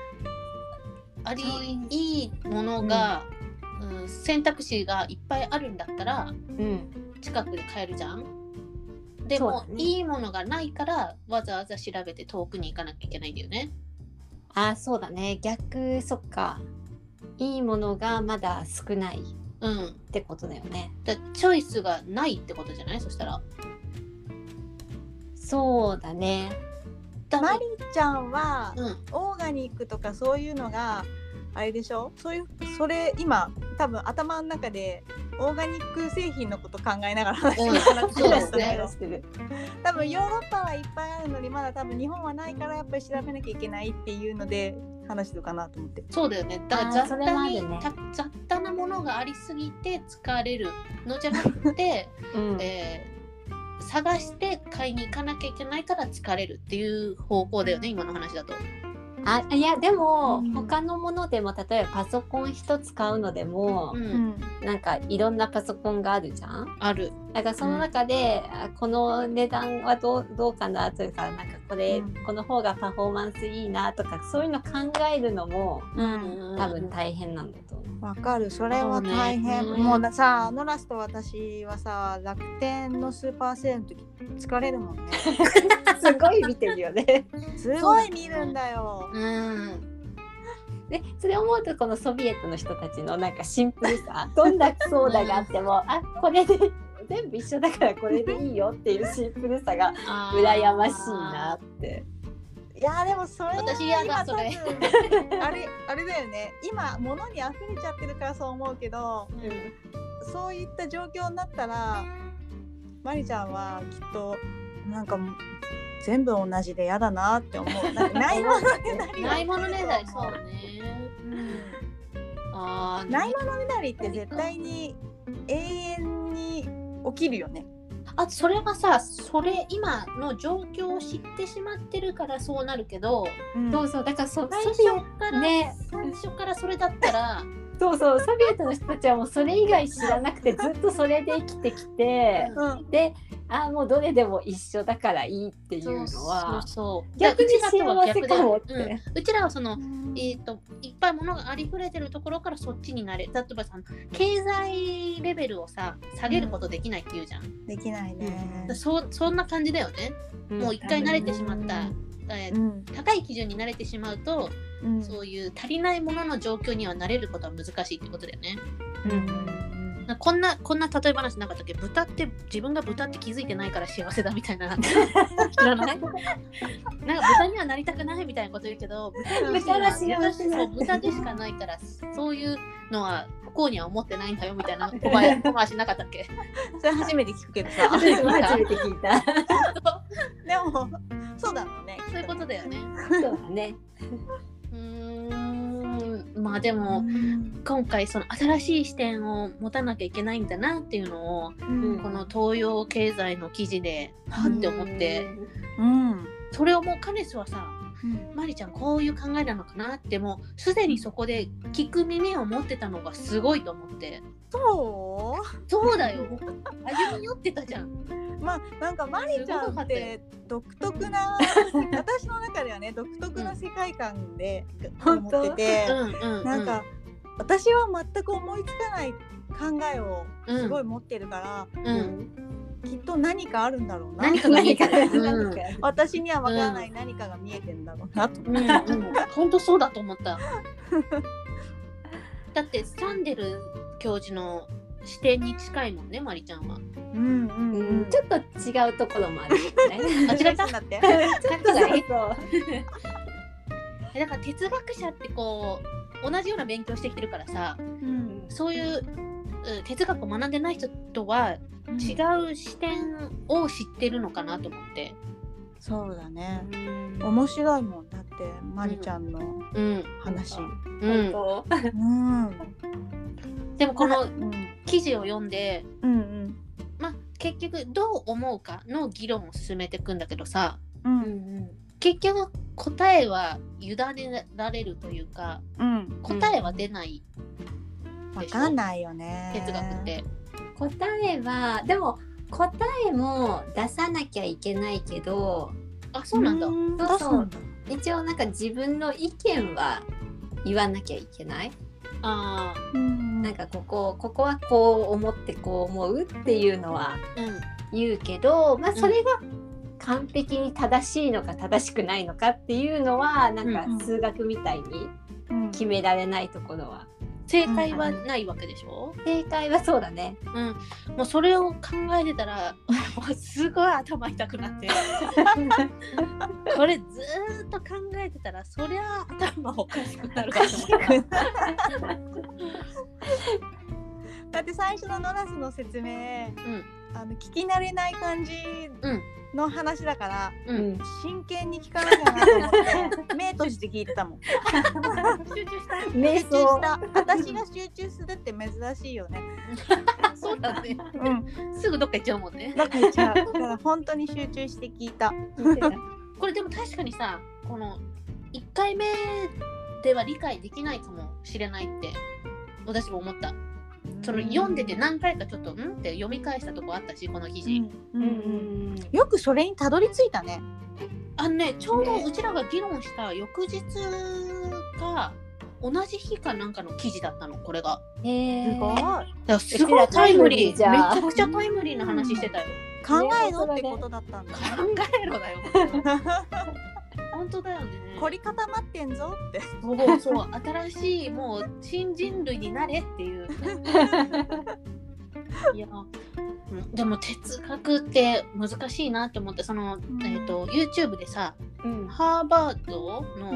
ありいいものが、うん選択肢がいっぱいあるんだったらうん近くで買えるじゃん？でも、ね。いいものがないからわざわざ調べて遠くに行かなきゃいけないんだよね。あそうだね。逆そっか。いいものがまだ少ないうん。ってことだよね。だチョイスがないってことじゃない？そしたら。そうだね。だマリちゃんはうん。オーガニックとかそういうのがあれでしょ？そういうそれ今多分頭の中でオーガニック製品のこと考えながら話してるうん。多分ヨーロッパはいっぱいあるのにまだ多分日本はないからやっぱり調べなきゃいけないっていうので話してるかなと思って。そうだよね。だから雑それはあ多に、るね。た雑多なものがありすぎて疲れるのじゃなくて、うん。えー探して買いに行かなきゃいけないから疲れるっていう方向だよね今の話だと。あいやでも、うん。他のものでも例えばパソコン一つ買うのでもう、、うんん。なんかいろんなパソコンがあるじゃん？ある。だからその中で、あこの値段はどうどうかなというかなんかこれ、うん。この方がパフォーマンスいいなとかそういうの考えるのもうん多分大変なんだと思う。わかる。それは大変、そうね。もうださノラスと私はさ楽天のスーパーセールの時疲れるもんね。すごい見てるよね。すごい見るんだよ。う。ん。でそれを思うとこのソビエトの人たちのなんかシンプルさどんなソーダがあってもあこれで全部一緒だからこれでいいよっていうシンプルさが羨ましいなって。いやでもそれは私嫌だ今それあれあれだよね今物に溢れちゃってるからそう思うけどそういった状況になったらマリちゃんはきっとなんか全部同じで嫌だなって思う ないものねだりないものねだりそうね。ああ。ないものねだりって絶対に永遠に起きるよね。あそれはさそれ今の状況を知ってしまってるからそうなるけどそうそうだからそ最ソ初ビから、ね。最初からそれだったら そうそうソビエトの人たちはもうそれ以外知らなくてずっとそれで生きてきてうん。であーもうどれでも一緒だからいいっていうのは。そうそう逆にうちらとは逆で幸せかもって。うん。うちらはそのえー、といっぱいものがありふれてるところからそっちになれ例えばさ経済レベルをさ下げることできないっていうじゃん、できないね。だそそんな感じだよね、もう一回慣れてしまった、えーうん。高い基準に慣れてしまうと、うん。そういう足りないものの状況には慣れることは難しいってことだよね。なこんなこんな例え話なかったっけ？豚って自分が豚って気づいてないから幸せだみたいな。知らない？なんか豚にはなりたくないみたいなこと言うけど豚は幸せ豚でしかないからそういうのは不幸には思ってないんだよみたいな小林 小回しなかったっけ？それ初めて聞くけどさ。初めて聞いた。でもそうだろうね。そういうことだよね。そうだね。うーん。まあでもうん。今回その新しい視点を持たなきゃいけないんだなっていうのをうん。この東洋経済の記事ではって思って、うん。それをもうカネスはさマリちゃんこういう考えなのかなってもうすでにそこで聞く耳を持ってたのがすごいと思って。そそうだよ。歩み寄ってたじゃん。うまあなんかマリちゃんって独特な私の中ではね 独特な世界観で思ってて、うんうん、うん、なんか私は全く思いつかない考えをうんすごい持ってるから、うんきっと何かあるんだろうな。何かが見えてる。う ん私には分からない何かが見えてんだろうなと、うんうん、本当そうだと思った。だってサンデル教授の視点に近いもんね、マリちゃんは。うんうんううん。ん、ちょっと違うところもあるよね。あ違った？だって。ちょっとがいいそう。だから哲学者ってこう同じような勉強してきてるからさ、うんそういううん哲学を学んでない人とは違う視点を知ってるのかなと思って。そうだね。うん。面白いもんだってマリちゃんのうん。話。うん、本うん。でもこのうん。記事を読んで、うんまあ、結局どう思うかの議論を進めていくんだけどさ、うん。当うん。結局答えは委ねられるというかうん。答えは出ないわかんないよね。哲学って。答えはでも答えも出さなきゃいけないけどあそうなんだ。んそうそう。一応なんか自分の意見は言わなきゃいけない？あうん。なんかここここはこう思ってこう思うっていうのは言うけど、まあ、それが完璧に正しいのか正しくないのかっていうのはなんかうん。数学みたいにうん。決められないところは、正解はないわけでしょ、正解はそうだね。うん、もうそれを考えてたら もうすごい頭痛くなって。これずーっと考えてたらそりゃ頭おかしくなるかと思った。だって最初のノラスの説明うんあの聞き慣れない感じうん。の話だから、ううん。ん真剣に聞かなきゃなと思って 目閉じて聞いてたもん。集中した。瞑集中想した。私が集中するって珍しいよね。そうだね。うん。すぐどっか行っちゃうもんね。だから言っちゃうだから本当に集中して聞いた。これでも確かにさこの1回目では理解できないかもしれないって私も思ったその読んでて何回かちょっとん？って読み返したとこあったしこの記事、うん。ううんんよくそれにたどり着いたね。あのねちょうどうちらが議論した翌日が同じ日かなんかの記事だったのこれが。へえすごい。すごいタイムリーめちゃくちゃタイムリーな話してたよ、考えろってことだったんだ。考ねえろだよ 本当だよね。凝り固まってんぞ。って。そうそう新しいもう新人類になれっていう。いやうんでも哲学って難しいなって思ってその、ん。えー、と YouTube でさうん。ハーバードの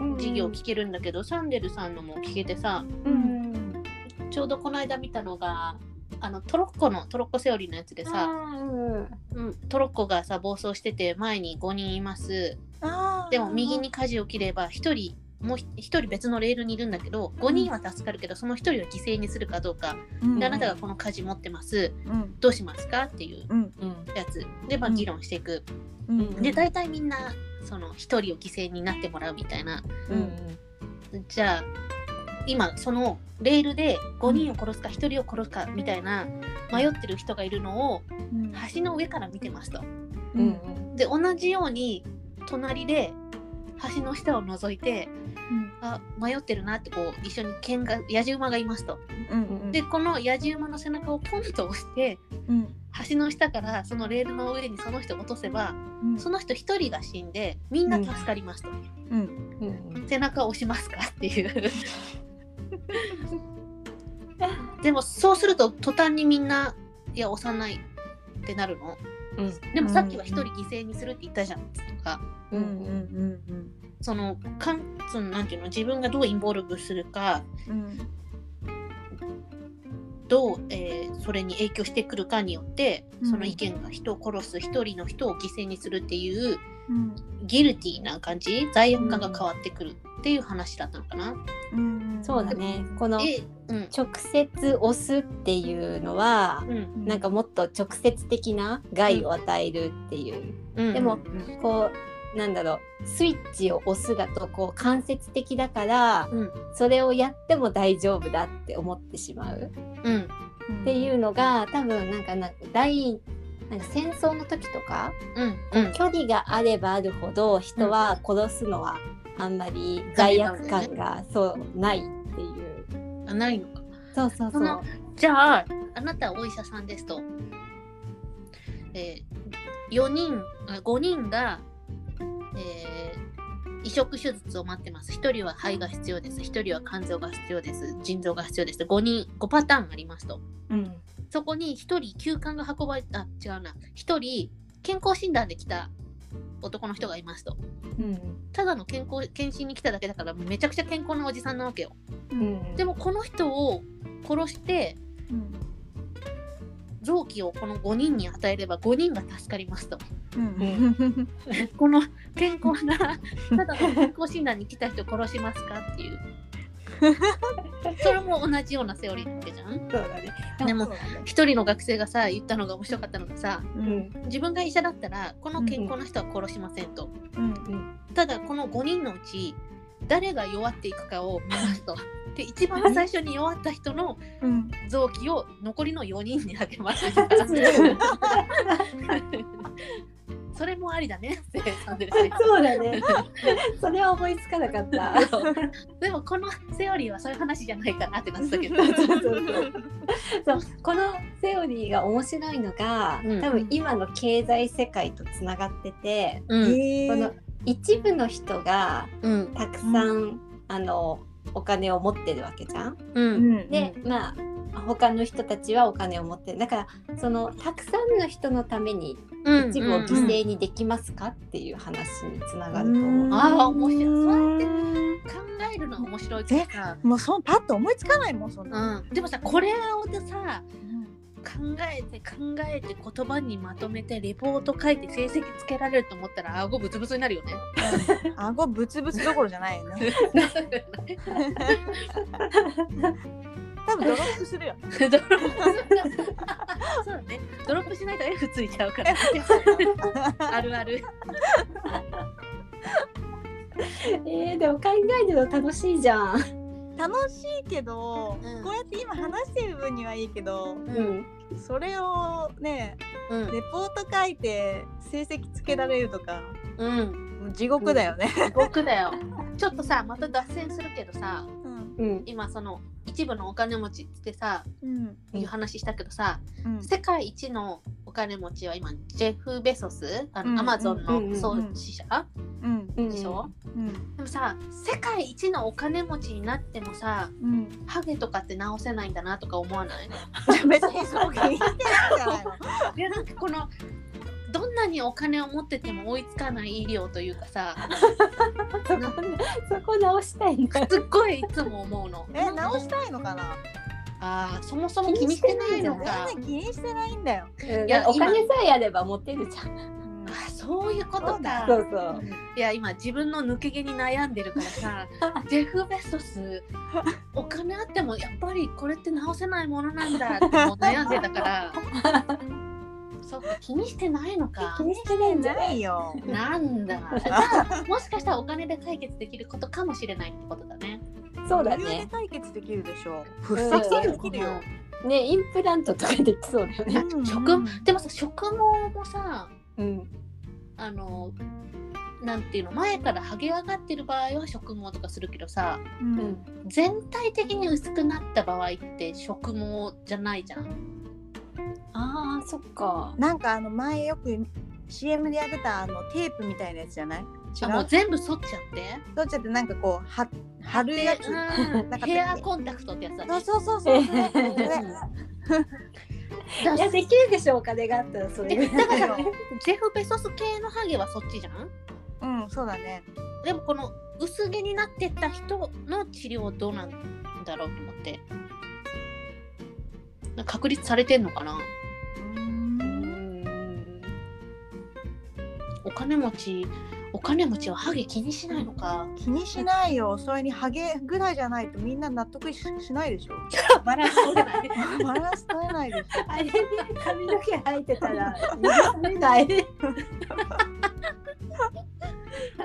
うん。授業聞けるんだけど、サンデルさんのも聞けてさうん。ちょうどこの間見たのがあのトロッコのトロッコセオリーのやつでさ、うんうん、トロッコがさ暴走してて前に5人いますでも右に舵を切れば1人もう1人別のレールにいるんだけど5人は助かるけどその1人を犠牲にするかどうかうん。であなたがこの舵持ってます。うん。どうしますか？っていうやつ。で、まあ、うん。議論していく、うん。で大体みんなその1人を犠牲になってもらうみたいな。うん。じゃあ今そのレールで5人を殺すか1人を殺すかみたいな迷ってる人がいるのをうん。橋の上から見てますと。うん。で同じように隣で橋の下を覗いてあ迷ってるなってこう一緒に剣が野じ馬がいますと。うんうんでこの野じ馬の背中をポンと押してうん橋の下からそのレールの上にその人を落とせばうんその人一人が死んでみんな助かりますと。うんうん背中を押しますかっていう。でもそうすると途端にみんないや押さないってなるの。でもさっきは一人犠牲にするって言ったじゃんとか。ううん。んうんそのかんそのなんていうの自分がどうインボルブするかうんどう、えーそれに影響してくるかによってうん。その意見が人を殺す一人の人を犠牲にするっていううん。ギルティーな感じ？罪悪感が変わってくるっていう話だったのかな。うんそうだね。この直接押すっていうのはうん。なんかもっと直接的な害を与えるっていう。うん、でもこうなんだろう。スイッチを押すだとこう間接的だからうん。それをやっても大丈夫だって思ってしまう。うん。っていうのが多分なんかな大なんか戦争の時とかうん。うん距離があればあるほど人は殺すのはあんまり罪悪感がそうないっていう。あないのか。そうそうそう。じゃああなたはお医者さんですと、えー、4人あ5人が、えー移植手術を待ってます。1人は肺が必要です。1人は肝臓が必要です。腎臓が必要です。5人5パターンありますと。うんそこに1人休館が運ばれた違うな。1人健康診断で来た男の人がいますと。うんただの健康検診に来ただけだからめちゃくちゃ健康なおじさんなわけよ。うん。でもこの人を殺してうん臓器をこの5人に与えれば5人が助かりますと。うん。この健康な、ただの健康診断に来た人を殺しますかっていう。それも同じようなセオリーなわけじゃん？そうだね。でも一人の学生がさ言ったのが面白かったのがさううんん自分が医者だったらこの健康な人は殺しませんと。うんただこの5人のうち誰が弱っていくかを見ますと。で一番最初に弱った人のうん臓器を残りの4人にあげます。それもありだね。ってサンデル先そうだね。それは思いつかなかった。生でもこのセオリーはそういう話じゃないかなってなってたけど。そう このセオリーが面白いのが、うん。多分今の経済世界とつながってて、うん。この一部の人がうん。たくさん、あのお金を持ってるわけじゃん。ううん。んで、まあ他の人たちはお金を持ってるだからそのたくさんの人のためにうん。一部を犠牲にできますかっていう話につながると思う。あー面白い。そうやってうん考えるのは面白いけどさ、もうそんパッと思いつかないもんそんな、うん、でもさこれをでさうん。考えて考えて言葉にまとめてレポート書いて成績つけられると思ったら顎ブツブツになるよね。顎ブツブツどころじゃないよね多分ドロップするよ ドロップそうだね。ドロップしないと F ついちゃうから、ね。あるある。えー、でも考えるの楽しいじゃん。楽しいけど、うんこうやって今話してる分にはいいけどうん、それをねうん。レポート書いて成績つけられるとかうん。地獄だよね、僕だよ。ちょっとさ、また脱線するけどさ、うん。うん、今その一部のお金持ちってさ、うん。いう話したけどさ、うん。世界一のお金持ちは今ジェフ・ベソス、あうん。のアマゾンうんの創始者？でしょ、うん。でもさ、世界一のお金持ちになってもさ、うん。ハゲとかって直せないんだなとか思わない？別にそう気にしてないんじゃないのいやなんかこのどんなにお金を持ってても追いつかない医療というかさ そこそこ直したいんだ。すっごいいつも思うの。え直したいのかな？ああそもそも気にしてないの全か。然気にしてないんだよ、いややお金さえあれば持てるじゃん。うんあそういうことか。そうそう。いや今自分の抜け毛に悩んでるからさ ジェフ・ベソスお金あってもやっぱりこれって直せないものなんだってもう悩んでたから そっか気にしてないのか 気にしてないんじゃなないいよなんだじゃあもしかしたらお金で解決できることかもしれないってことだねそうだね。解決できるでしょうできるよ、ねインプラントとかできそうだよね。うん食でもさ植毛もさうん。あのなんていうの前から剥げ上がってる場合は植毛とかするけどさううんん。全体的に薄くなった場合って植毛じゃないじゃん。ああそっか。なんかあの前よく CM でやってたあのテープみたいなやつじゃない？違あもうう全部剃っちゃって？どっちゃってなんかこうは貼るやつ？うん。なんかヘアコンタクトってやつだね。そうそうそうそう。いやできるでしょお金があったらそれ。えだからジェフ・ベソス系のハゲはそっちじゃん？うんそうだね。でもこの薄毛になってった人の治療どうなんだろうと思って。確立されてんのかな？お金持ち、お金持ちはハゲ気にしないのか？気にしないよそれにハゲぐらいじゃないとみんな納得ししないでしょ バランス取れない。バランス取れないでしょあれに髪の毛生えてたら許されない。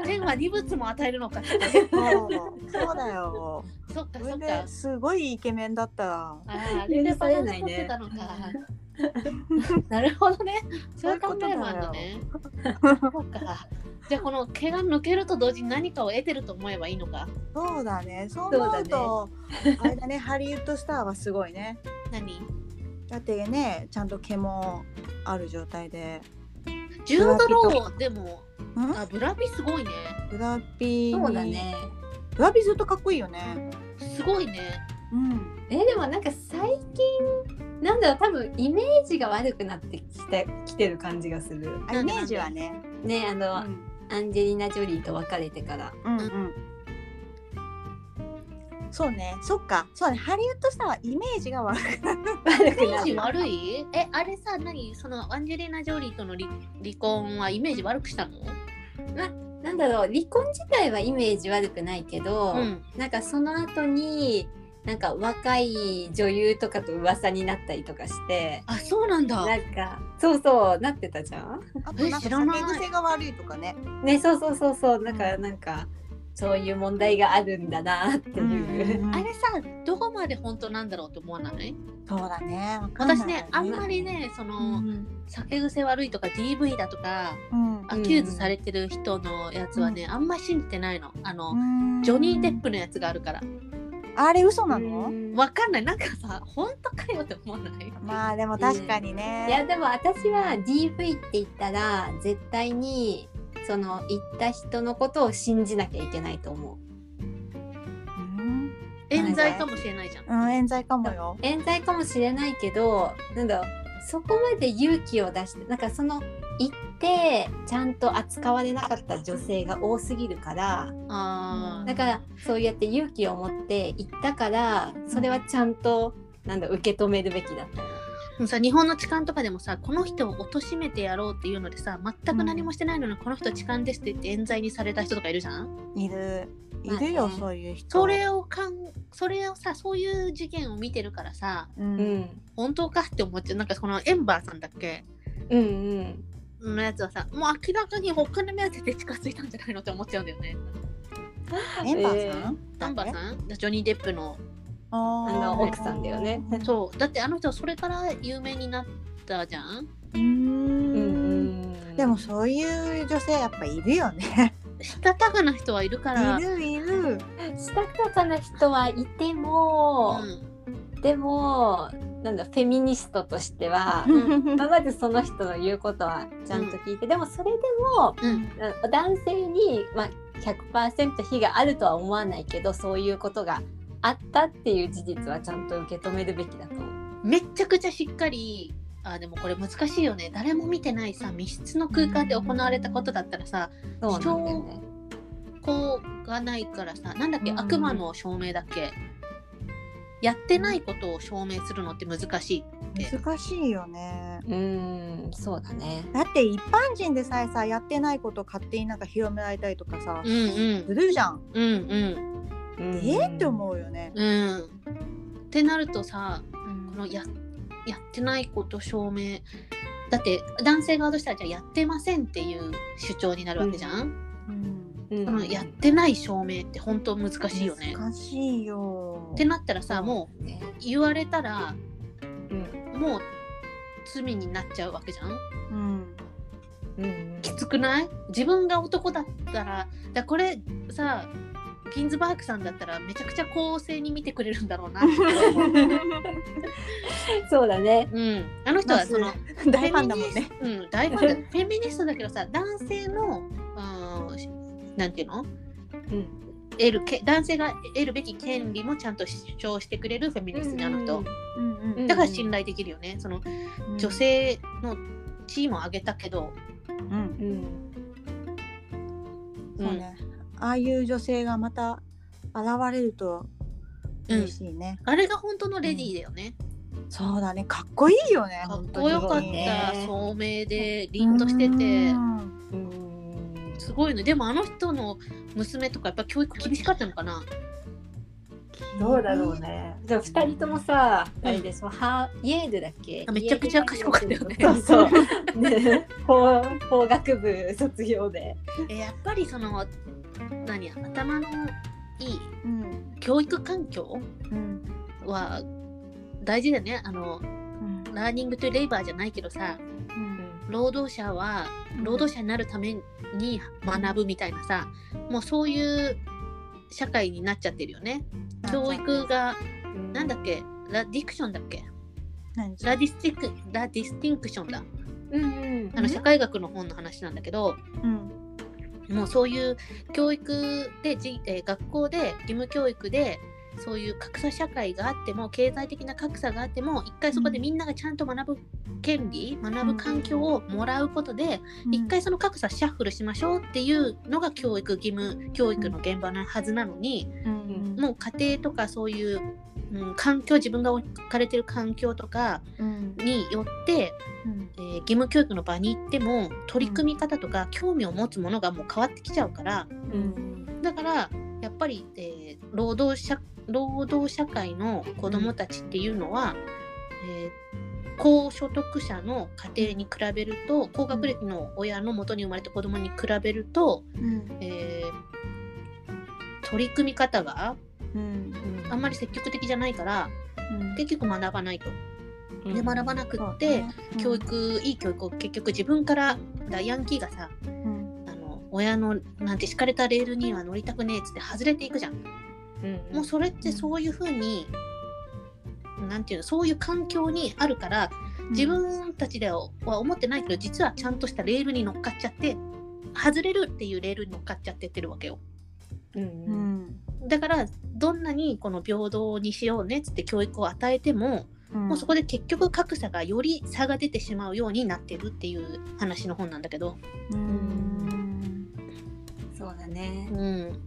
天は二物も与えるのか。そうだよそっかそっか。ですごいイケメンだったらああ、あれでバランス取ってたのか。なるほどね。そういう考えもあるのね。そうか。じゃあこの毛が抜けると同時に何かを得てると思えばいいのか。そうだねそう思うとあれだねハリウッドスターはすごいね何？だってねちゃんと毛もある状態でジュードローでも、んあ、ブラピすごいね。ブラピそうだね。ブラピずっとかっこいいよね。すごいね。うん。えでもなんか最近なんだろう多分イメージが悪くなってきてきてる感じがする。あイメージはね。ねあの、うん。アンジェリーナ・ジョリーと別れてから。うんうん。そうね。そっか。そうね。ハリウッドスターはイメージが悪く悪くイメージ。悪い？え、あれさ、何？そのアンジェリーナ・ジョリーとの離離婚はイメージ悪くしたの？なんだろう離婚自体はイメージ悪くないけど、うん。なんかその後になんか若い女優とかと噂になったりとかして。あ、そうなんだ。なんかそうそうなってたじゃん？あとなんか知らない酒癖が悪いとかねねそうそうそうそうだからなんかそういう問題があるんだなっていう。うんあれさどこまで本当なんだろうと思わない？そうだね。私ねあんまりねその、うん酒癖悪いとか DV だとかうん。 accuse されてる人のやつはね、あんまり信じてないの。あの、うん。ジョニー・デップのやつがあるから。あれ嘘なの？わかんない。なんかさ本当かよって思わない？まあでも確かにね。いやでも私は DV って言ったら絶対にその言った人のことを信じなきゃいけないと思う。うん冤罪かもしれないじゃんうん冤罪かもよ。冤罪かもしれないけどなんだろうそこまで勇気を出してなんかその言ってちゃんと扱われなかった女性が多すぎるからあだからそうやって勇気を持って言ったからそれはちゃんとなんだ受け止めるべきだと思う。さ日本の痴漢とかでもさこの人を貶めてやろうっていうのでさ全く何もしてないのに、この人痴漢ですって言って冤罪にされた人とかいるじゃん？いる。いまあね。るよそういう人。それをかんそれをさそういう事件を見てるからさううん。ん本当かって思っちゃう。なんかこのエンバーさんだっけ？うんうん。のやつはさもう明らかにお金目当てで近づいたんじゃないのって思っちゃうんだよね。エンバーさん？エンバーさん？ジョニー・デップのああの奥さんだよね。そうだってあの人それから有名になったじゃん？ううんん。んでもそういう女性やっぱいるよね。したたかな人はいるからいるいる。したたかな人はいても、うんでもなんだフェミニストとしては、んまあまずその人の言うことはちゃんと聞いて、でもそれでもうんうん男性に、まあ、100%非があるとは思わないけどそういうことがあったっていう事実はちゃんと受け止めるべきだと。めっちゃくちゃしっかりあでもこれ難しいよね誰も見てないさ密室の空間で行われたことだったらさそうなんだよね。こうがないからさなんだっけうん悪魔の証明だっけ？やってないことを証明するのって難しいって難しいよね。うーんそうだね。だって一般人でさえさやってないことを勝手になんか広められたりとかさうんうんするじゃん。うんうんうん。えーって思うよね。うん。ってなるとさこのややってないこと証明だって男性側としてはじゃあやってませんっていう主張になるわけじゃん、うん。うん。そのやってない証明って本当難しいよね。難しいよ。ってなったらさもう言われたらうん。もう罪になっちゃうわけじゃん？うん。うん。きつくない？自分が男だったらだこれさギンズバーグさんだったらめちゃくちゃ公正に見てくれるんだろうな。そうだね。うん、あの人はその大ファンだもんね。うん、大ファンだ。フェミニストだけどさ男性のうんなんていうの？うん。得るけ男性が得るべき権利もちゃんと主張してくれるフェミニストねあの人、うんうんだから信頼できるよね。その女性の地位も上げたけど、うん。うん。そうね。ああいう女性がまた現れると嬉しいね。あれが本当のレディーだよね、そうだね。かっこいいよね。かっこよかった、ね聡明で凛としてて。うん。うんすごいね。でもあの人の娘とかやっぱ教育厳しかったのかな。どうだろうね。じゃあ二人ともさ、あれでしょ、はイエールだっけ？あめちゃくちゃ賢かったよね。そうそう。ね、法法学部卒業で。えやっぱりその何頭のいいうん。教育環境うん。は大事だよね。あのうん。ラーニングとレイバーじゃないけどさうん。労働者は労働者になるために学ぶみたいなさもうそういう社会になっちゃってるよね。教育がなんだっけ La Diction だっけ？何？ La Distinc La Distinction だ。うんうん。あの社会学の本の話なんだけどうんもうそういう教育で、えー学校で義務教育でそういう格差社会があっても経済的な格差があっても一回そこでみんながちゃんと学ぶ権利、学ぶ環境をもらうことで、一回その格差シャッフルしましょうっていうのが教育義務教育の現場なはずなのに、うん。もう家庭とかそういう、うん、環境自分が置かれてる環境とかうん。によって、うん。えー義務教育の場に行っても取り組み方とか興味を持つものがもう変わってきちゃうからうん。だからやっぱり、えー労働者労働社会の子どもたちっていうのは、えー高所得者の家庭に比べると高学歴の親の元に生まれた子どもに比べると、うん。えー取り組み方がうん。あんまり積極的じゃないからうん。結局学ばないと。で学ばなくって、ね。教育いい教育を結局自分からだヤンキーがさ親のなんて敷かれたレールには乗りたくねえっつって外れていくじゃん。うんもうそれってそういうふうに、なんていうのそういう環境にあるから自分たちでは思ってないけど実はちゃんとしたレールに乗っかっちゃって外れるっていうレールに乗っかっちゃってってるわけよ。うんううん。んだからどんなにこの平等にしようねっつって教育を与えても、もうそこで結局格差がより差が出てしまうようになってるっていう話の本なんだけど、うん。そうだね。うん、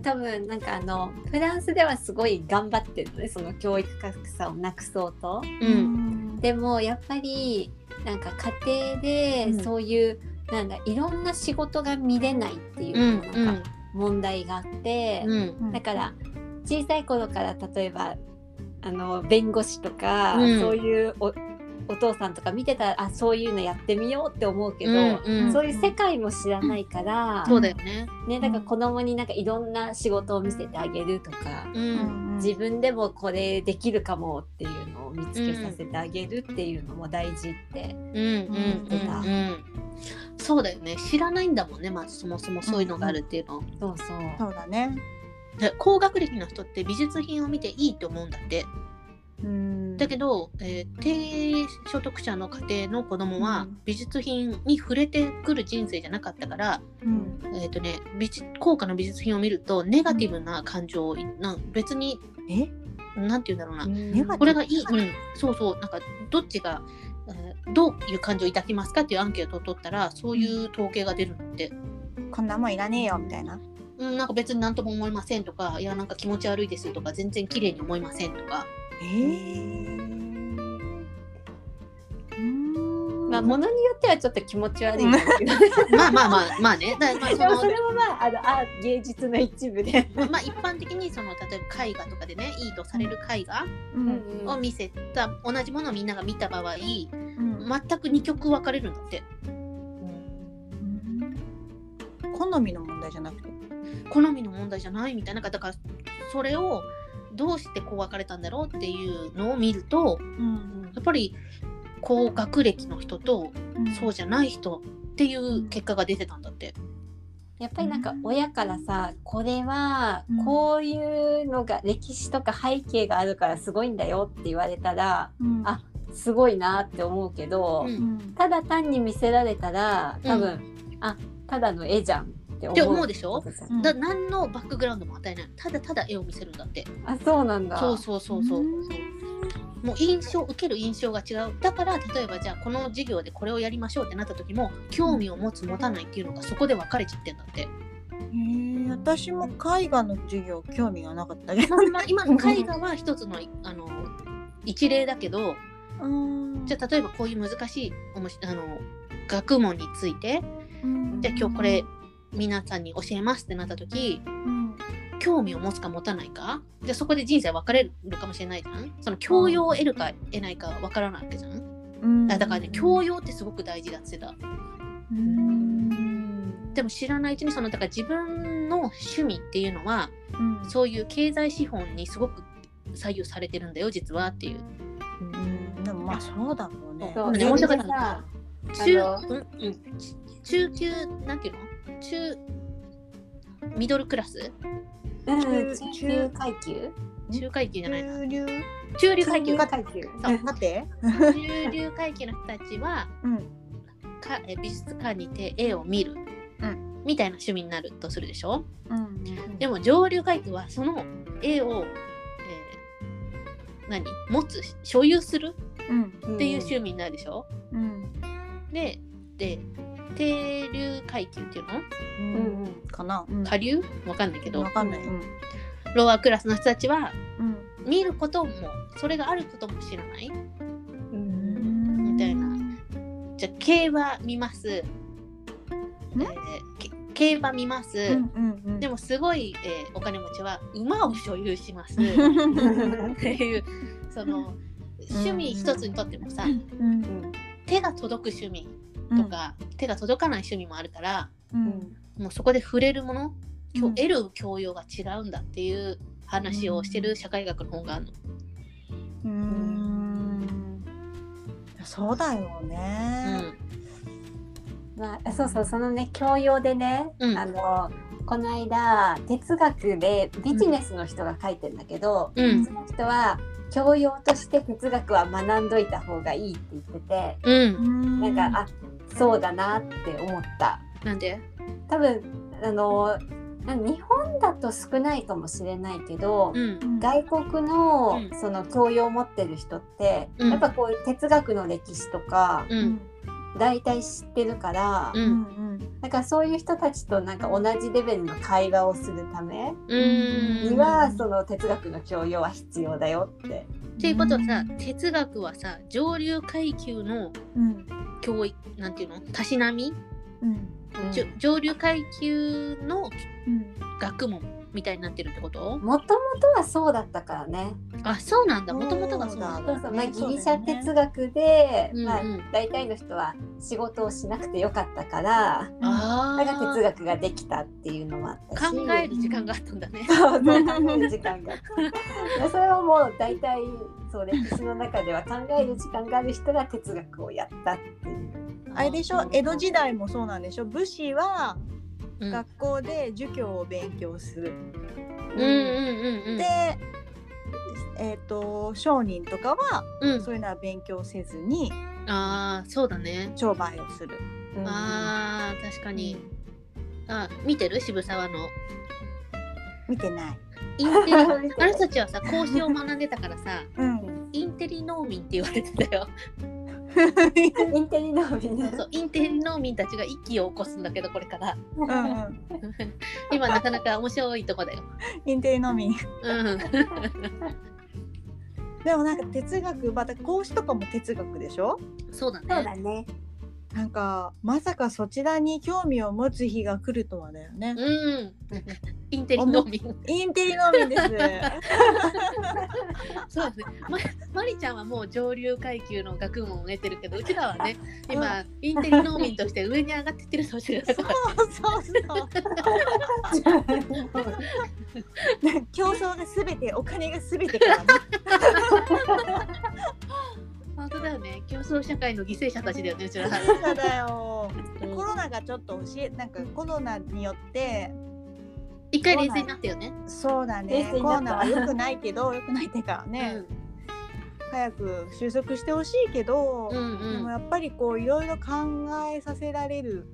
多分なんかあのフランスではすごい頑張ってるのねその教育格差をなくそうと。うん。でもやっぱりなんか家庭でうん。そういう、なんだいろんな仕事が見れないっていううんなんか問題があって、うん。だから小さい頃から例えばあの弁護士とか、うん。そういうおお父さんとか見てたらあそういうのやってみようって思うけど、うんうんそういう世界も知らないから、そうだよね。ね、だから子供になんかいろんな仕事を見せてあげるとか、うん自分でもこれできるかもっていうのを見つけさせてあげるっていうのも大事って。うんうんうんうんそうだよね。知らないんだもんねまずそもそもそういうのがあるっていうの、そうそう。そうだね。で高学歴の人って美術品を見ていいって思うんだって。うんだけど、えー低所得者の家庭の子供はうん。美術品に触れてくる人生じゃなかったから、うん。えーとね、美術高価な美術品を見るとネガティブな感情をな別にえ？なんて言うんだろうな、これがいい、うん、そうそう。なんかどっちが、えーどういう感情を抱きますかっていうアンケートを取ったらそういう統計が出るんだって、こんなもんいらねえよみたいな。うん、なんか別になんとも思いませんとかいやなんか気持ち悪いですとか全然綺麗に思いませんとかえー。うん。まあ物によってはちょっと気持ち悪いんだけど。まあまあまあまあね。だからまあそのでもそれもまああのあ芸術の一部で。まあ一般的にその例えば絵画とかでねいいとされる絵画うん。を見せた同じものをみんなが見た場合うん。全く二極分かれるんだって。好みの問題じゃなくて？好みの問題じゃないみたいななんかだからそれをどうしてこう分かれたんだろうっていうのを見るとうん。やっぱり高学歴の人とそうじゃない人っていう結果が出てたんだって。やっぱりなんか親からさこれはうん。こういうのが歴史とか背景があるからすごいんだよって言われたらうん。あすごいなって思うけど、うん。うんただ単に見せられたら多分、あただの絵じゃん。って思う。って思うでしょ？うん。だ何のバックグラウンドも与えない。ただただ絵を見せるんだって。あそうなんだ。そうそうそうそう。うん。もう印象受ける印象が違う。だから例えばじゃあこの授業でこれをやりましょうってなった時も興味を持つ持たないっていうのがそこで分かれちゃってんだって、へえ私も絵画の授業興味がなかったけどまあまあ今の絵画は一つのあの一例だけどうん。じゃあ例えばこういう難しいおもしあの学問についてうん。じゃあ今日これ皆さんに教えますってなった時うん。興味を持つか持たないか？じゃあそこで人生分かれるかもしれないじゃん。その教養を得るか得ないか分からないわけじゃん。うん。あだからね教養ってすごく大事だって言ってた。うん。でも知らないうちにそのだから自分の趣味っていうのはうん。そういう経済資本にすごく左右されてるんだよ実はっていう。うん。でもまあそうだろうね。そう。ね面白中うん。中級なんていうの？中ミドルクラス？うん中階級？中階級じゃないな。中流？中流階級。中階級。そう。待って。中流階級の人たちはうん。かえ美術館にて絵を見る、うん。みたいな趣味になるとするでしょ？うん。でも上流階級はその絵を、えー何？持つ所有するうん。っていう趣味になるでしょ、うん。でで低流階級っていうの？うんうん。かな。うん。下流？わかんないけど。わかんない。うんローアークラスの人たちはうん。見ることもそれがあることも知らない？みたいな。じゃあ競馬見ます、えーけ競馬見ます、うんうんうん。でもすごい、えーお金持ちは馬を所有します。っていうその趣味一つにとってもさ、うん。手が届く趣味とか、手が届かない趣味もあるからうん。もうそこで触れるもの得る教養が違うんだっていう話をしてる社会学の本があるの。うーんそうだよね。まあ、そうそうそのね教養でね、うん。あのこの間哲学でビジネスの人が書いてんだけど、うん。その人は教養として哲学は学んどいた方がいいって言ってて、うん。なんかあそうだなって思った。なんで？多分あの日本だと少ないかもしれないけど、うん。うん外国のうんその教養を持ってる人って、うんやっぱこういう哲学の歴史とか大体知ってるから、う。うんんだからそういう人たちとなんか同じレベルの会話をするためうん。には、その哲学の教養は必要だよって。っていうことはさ哲学はさ上流階級のうん教育なんていうの？たしなみ、うん上流階級のうん学問みたいになってるってこと？もともとはそうだったからね。あそうなんだ。もともとがそうなんだ。そうそう。まあ、ね。ギリシャ哲学で、まあうん。うん、大体の人は仕事をしなくてよかったからあだから哲あ学ができたっていうのもあったし。考える時間があったんだね。そうそう考える時間がでそれはもう大体そう歴史の中では考える時間がある人が哲学をやったっていう。あれでしょ？江戸時代もそうなんでしょ？武士はうん学校で儒教を勉強する。うんうんうんうんで、えっ、と商人とかはうんそういうのは勉強せずにああそうだね。商売をする。うんあー確かに。あ見てる？渋沢の見てない。インテリあの人たちはさ孔子を学んでたからさうん。インテリ農民って言われてたよ。インテリのみんなそうインテリ農民たちが一揆を起こすんだけどこれからうんうん。今なかなか面白いとこだよ。インテリのみ。うん。でもなんか哲学また孔子とかも哲学でしょ？そうだね。そうだね。なんかまさかそちらに興味を持つ日が来るとはだよね。うん。インテリ農民。インテリのみです。そうですね。ま、まりちゃんはもう上流階級の学問を得てるけど、うちらはね、今、インテリ農民として上に上がってってるそうから。そうそう。競争がすべてお金がすべてからね。本当だよね。競争社会の犠牲者たちだよね、うちら。そうだよ。うんコロナがちょっと教えなんかコロナによって一回冷静になったよね。そうだねコロナは良くないけど良くないっていうかね、早く収束してほしいけど、うん。うんでもうん。やっぱりこういろいろ考えさせられる、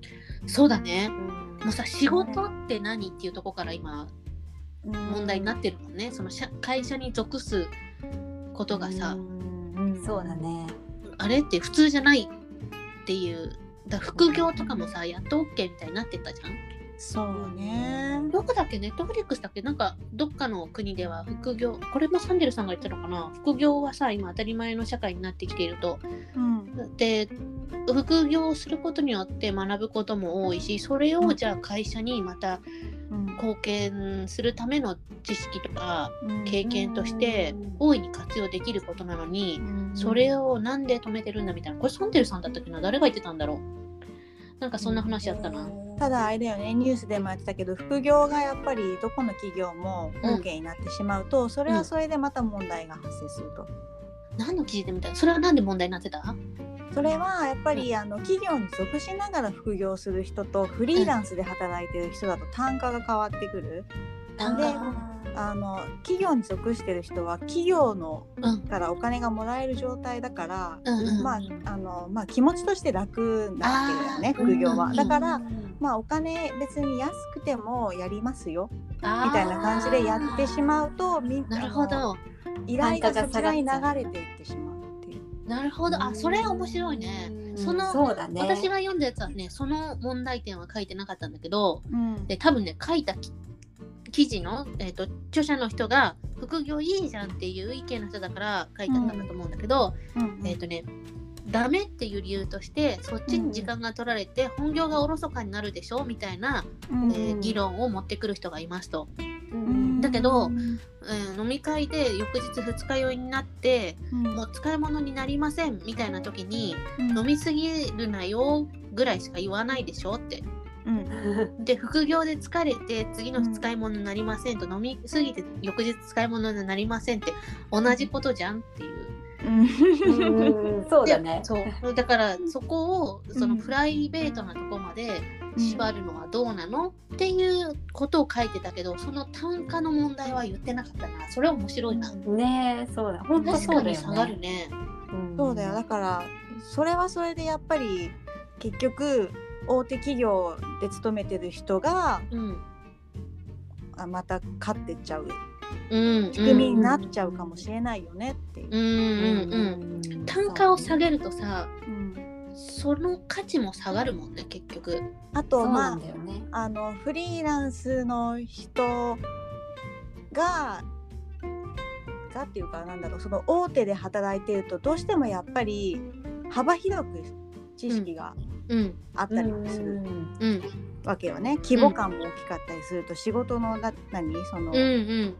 そうだね。うんもうさ、仕事って何っていうところから今、うん問題になってるもんね。その社会社に属すことがさ、うんそうだね。あれって普通じゃないっていう。だ副業とかもさ、やっと OK みたいになってたじゃん？そうね。どこだっけ？ネットフリックスだっけ？なんかどっかの国では副業これもサンデルさんが言ったのかな？副業はさ今当たり前の社会になってきていると。うん。で副業をすることによって学ぶことも多いしそれをじゃあ会社にまたうん。貢献するための知識とかうん。経験として大いに活用できることなのにうん。それをなんで止めてるんだみたいな。これサンデルさんだったっけな？誰が言ってたんだろう？なんかそんな話あったな。ただあれだよねニュースでもやってたけど副業がやっぱりどこの企業もうん OK になってしまうと、それはそれでまた問題が発生すると。何の記事で見た？それはなんで問題になってた？それはやっぱりあの企業に属しながら副業する人とフリーランスで働いてる人だと単価が変わってくる。であの企業に属してる人は企業のうん。からお金がもらえる状態だから、うんうんまああのまあ気持ちとして楽なわけだよね副業は。だからまあお金別に安くてもやりますよみたいな感じでやってしまうとみんなるほど。依頼がそちらに流れていってしまうっていう。なるほど。あそれ面白いね。そのそうだね。私が読んだやつはねその問題点は書いてなかったんだけどうん。で多分ね書いたき記事の、えー、と著者の人が副業いいじゃんっていう意見の人だから書いてあったんだと思うんだけど、うん。えっ、とねダメっていう理由としてそっちに時間が取られて本業がおろそかになるでしょ？みたいな、うんえー議論を持ってくる人がいますと。うん。だけどうんうん、飲み会で翌日二日酔いになってうん。もう使い物になりませんみたいな時にうん。飲みすぎるなよぐらいしか言わないでしょ？ってうん。で副業で疲れて次の日使い物になりませんと、飲みすぎて翌日使い物になりませんって同じことじゃんっていう。うん。う んそうだね。で。そう。だからそこをそのうん。プライベートなとこまで縛るのはどうなの、っていうことを書いてたけどその単価の問題は言ってなかったな。それは面白いな、ねえそうだ。本当確そうだよかに下がるね。ね。うん。そうだよ。だからそれはそれでやっぱり結局大手企業で勤めてる人がうん。あまた勝ってっちゃう。うん仕組みになっちゃうかもしれないよねっていう。う。んうんうん。単価を下げるとさうん。その価値も下がるもんね結局。あとまあ。あのフリーランスの人ががっていうかなんだろうその大手で働いてるとどうしてもやっぱり幅広く知識がうんあったりもする。うん。わけよね、規模感も大きかったりすると仕事のな何その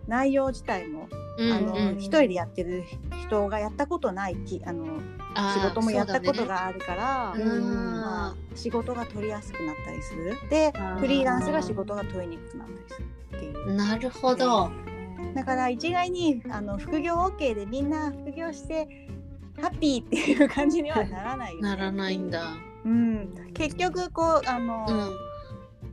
内容自体も、うんあのうん一人でやってる人がやったことないきあのあー仕事もやったことがあるから、うんまあ、仕事が取りやすくなったりする。でフリーランスが仕事が取りにくくなったりするっていう。なるほど。だから一概にあの副業 OK でみんな副業してハッピーっていう感じにはならないよね。ならないんだうん、結局こうあの、うん。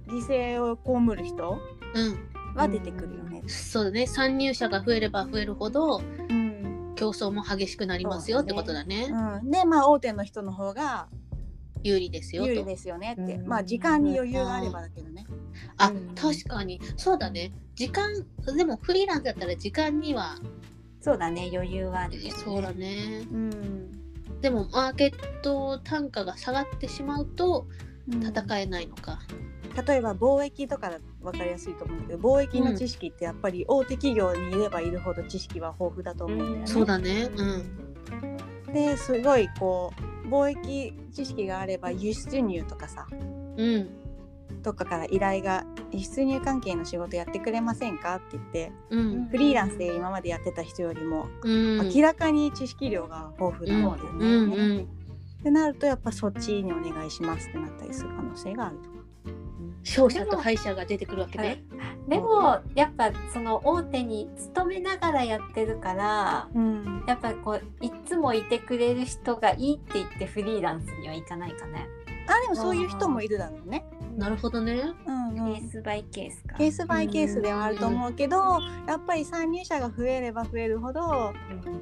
犠牲を被る人うん。は出てくるよね。そうだね。参入者が増えれば増えるほどうん。競争も激しくなりますよってことだね。うん、でまあ大手の人の方が有利ですよと。有利ですよねって。うん。まあ時間に余裕があればだけどね。あうん。確かに。そうだね。時間でもフリーランスだったら時間にはそうだね。余裕はあるよね。そうだね。うん、でもマーケット単価が下がってしまうとうん。戦えないのか、例えば貿易とか分かりやすいと思うんだけど貿易の知識ってやっぱり大手企業にいればいるほど知識は豊富だと思うんだよね。そうだね。うん。ですごいこう貿易知識があれば輸出入とかさ。うんどっかから依頼が輸出入関係の仕事やってくれませんか？って言ってうんフリーランスで今までやってた人よりもうん明らかに知識量が豊富なわけよね。うんうんってなるとやっぱそっちにお願いしますってなったりする可能性があるとか。勝者と敗者が出てくるわけね。でもやっぱその大手に勤めながらやってるからうん、やっぱこういつもいてくれる人がいいって言ってフリーランスには行かないかね。あでもそういう人もいるだろうね。なるほどね。うんうん。ケースバイケースか。ケースバイケースではあると思うけど、やっぱり参入者が増えれば増えるほど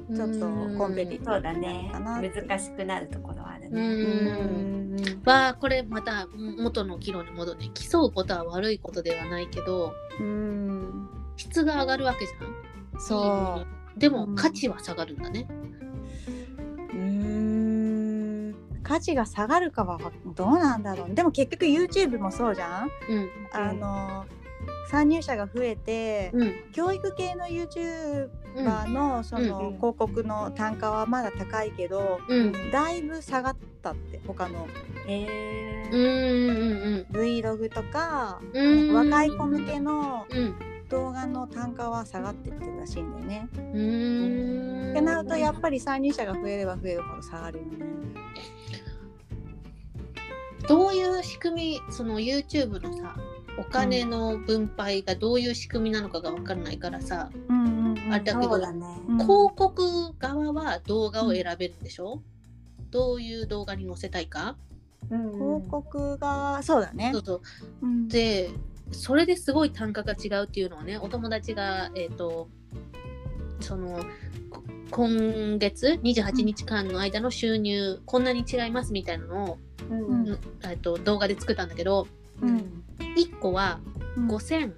うんちょっとコンペティテそうィブにな難しくなるところはあるうね。ん。うん。はこれまた元の議論に戻るね競うことは悪いことではないけどうん。質が上がるわけじゃん。そでもうん。価値は下がるんだね、価値が下がるかはどうなんだろう。でも結局 YouTube もそうじゃん。うん。あの参入者が増えて、うん。教育系の YouTuber うん。のそのうん広告の単価はまだ高いけど、うん。だいぶ下がったって他の。へうんうん Vlog とか、若い子向けのうん。動画の単価は下がってってるらしいんだよね。うん。ってなるとやっぱり参入者が増えれば増えるほど下がるよね。どういう仕組みその YouTube のさお金の分配がどういう仕組みなのかが分からないからさ、うんうんうん。あれだけどね。うん。広告側は動画を選べるんでしょ、どういう動画に載せたいか、広告がそうだね。そう。そう。うん。でそれですごい単価が違うっていうのはねお友達がえっ、とそのこ今月？28日間の間の収入、こんなに違いますみたいなのを、うん。うん。えっと動画で作ったんだけどうん。1個はうん。5000、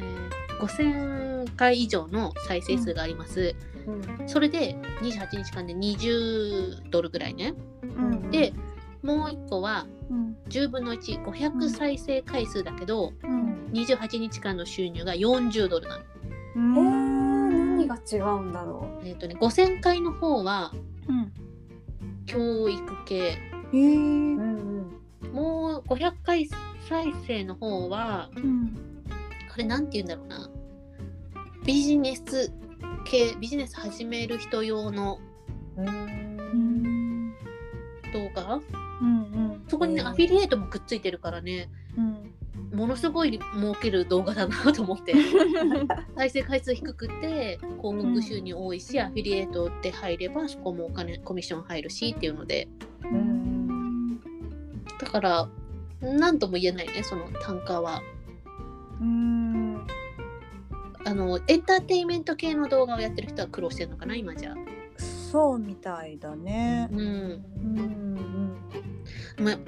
えー5000回以上の再生数があります、うん。それで28日間で20ドルぐらいね。うん。でもう1個はうん。10分の1500再生回数だけど、うん。28日間の収入が40ドルなの。えー、何が違うんだろえっ、とね、5000回の方はうん。教育系。へえう。うん。もう500回再生の方は、うんこれなんて言うんだろうな。ビジネス系、ビジネス始める人用のうん。うん動画。うんそここにね、アフィリエイトもくっついてるからね。うん。ものすごい儲ける動画だなと思って。再生回数低くて広告収入多いし、アフィリエイトで入ればそこもお金コミッション入るしっていうので。うんだから何とも言えないねその単価は。うん。あのエンターテインメント系の動画をやってる人は苦労してるのかな今じゃ。そうみたいだね。うん。うんまあ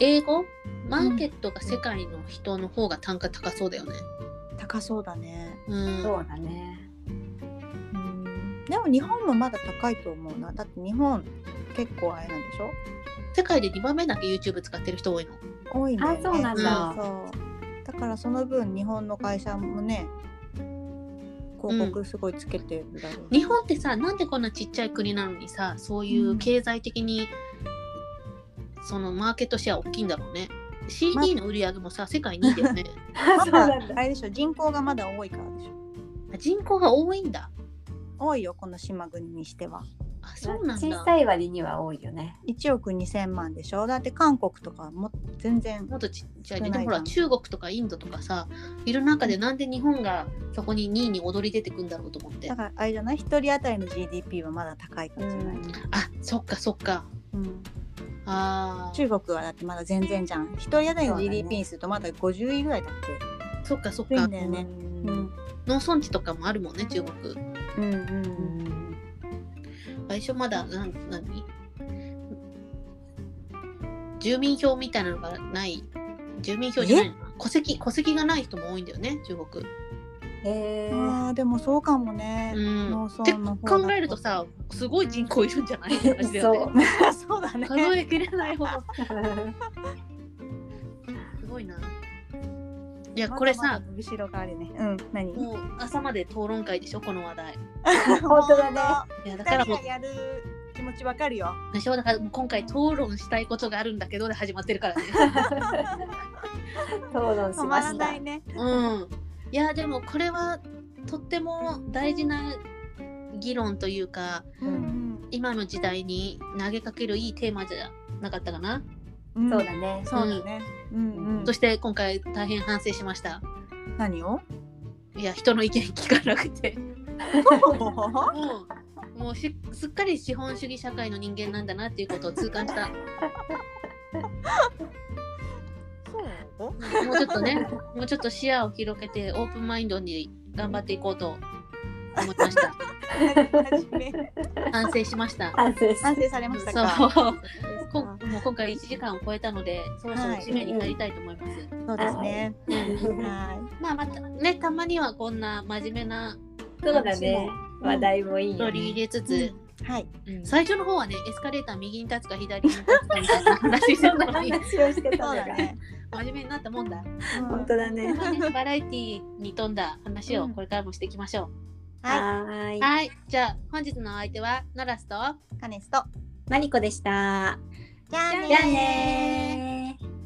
英語？マーケットが世界の人の方が単価高そうだよね。高そうだね。うん。そうだね。うん。でも日本もまだ高いと思うな。だって日本結構あれなんでしょ？世界で2番目だけ YouTube 使ってる人多いの？多いんだよね。あそうなんだ。そう。だからその分日本の会社もね広告すごいつけてるだろうし。日本ってさなんでこんなちっちゃい国なのにさそういう経済的に、そのマーケットシェア大きいんだろうね。CD の売り上げもさ世界2位だよね。まそうなんだ。だあれでしょ人口がまだ多いからでしょ。あ人口が多いんだ。多いよこの島国にしてはあそうなんだ。小さい割には多いよね。1億2000万でしょ？だって韓国とかも全然もっとちっちゃいでもほら中国とかインドとかさいる中でなんで日本がそこに2位に躍り出てくんだろうと思って。だからあれじゃない？一人当たりの GDP はまだ高いからじゃない、あそっかそっか。うん。あー。中国はだってまだ全然じゃん。一人当たりの GDP にするとまだ50位ぐらいだっそっかそっか。低いんだよね。け、うん。農村地とかもあるもんね中国。うんうんうん最初まだなん何？住民票みたいなのがない。住民票じゃないの？戸籍戸籍がない人も多いんだよね中国。へえ。あーでもそうかもね、うん。農って考えるとさすごい人口いるんじゃない？って話だよね。そうだね。数えきれないほど。すごいな。いやこれさまだまだ伸びしろがあるね。うん何？もう朝まで討論会でしょ？この話題。本当だね。いやだだからもう。がやる気持ちわかるよ。でしょ？だから今回討論したいことがあるんだけどで始まってるからね。討論し止まましたい。ね。うん。いやでもこれはとっても大事な議論というかうん。今の時代に投げかけるいいテーマじゃなかったかな？うんそうだね。そうだねうんうんそして今回大変反省しました。何を？いや人の意見聞かなくて。もうもうしすっかり資本主義社会の人間なんだなっていうことを痛感した。そう？もうちょっとね、もうちょっと視野を広げてオープンマインドに頑張っていこうと思いました。反省しました。反省し反省されましたそうか。こんもう今回1時間を超えたので、そろそろ締めに入りたいと思います。そうですね。うんはまあまたね、たまにはこんな真面目なそうだね。話題もいいよ取り入ね。れつつ、い。はい。うん最初の方はね、エスカレーター右に立つか左に立つかみたいな話してたのに、話をしてたね。真面目になったもんだ。本当だね。バラエティに富んだ話をこれからもしていきましょはは。い。はい、じゃあ本日のお相手はノラスとい。カネスと。マリコでした。じゃあねじゃあねー。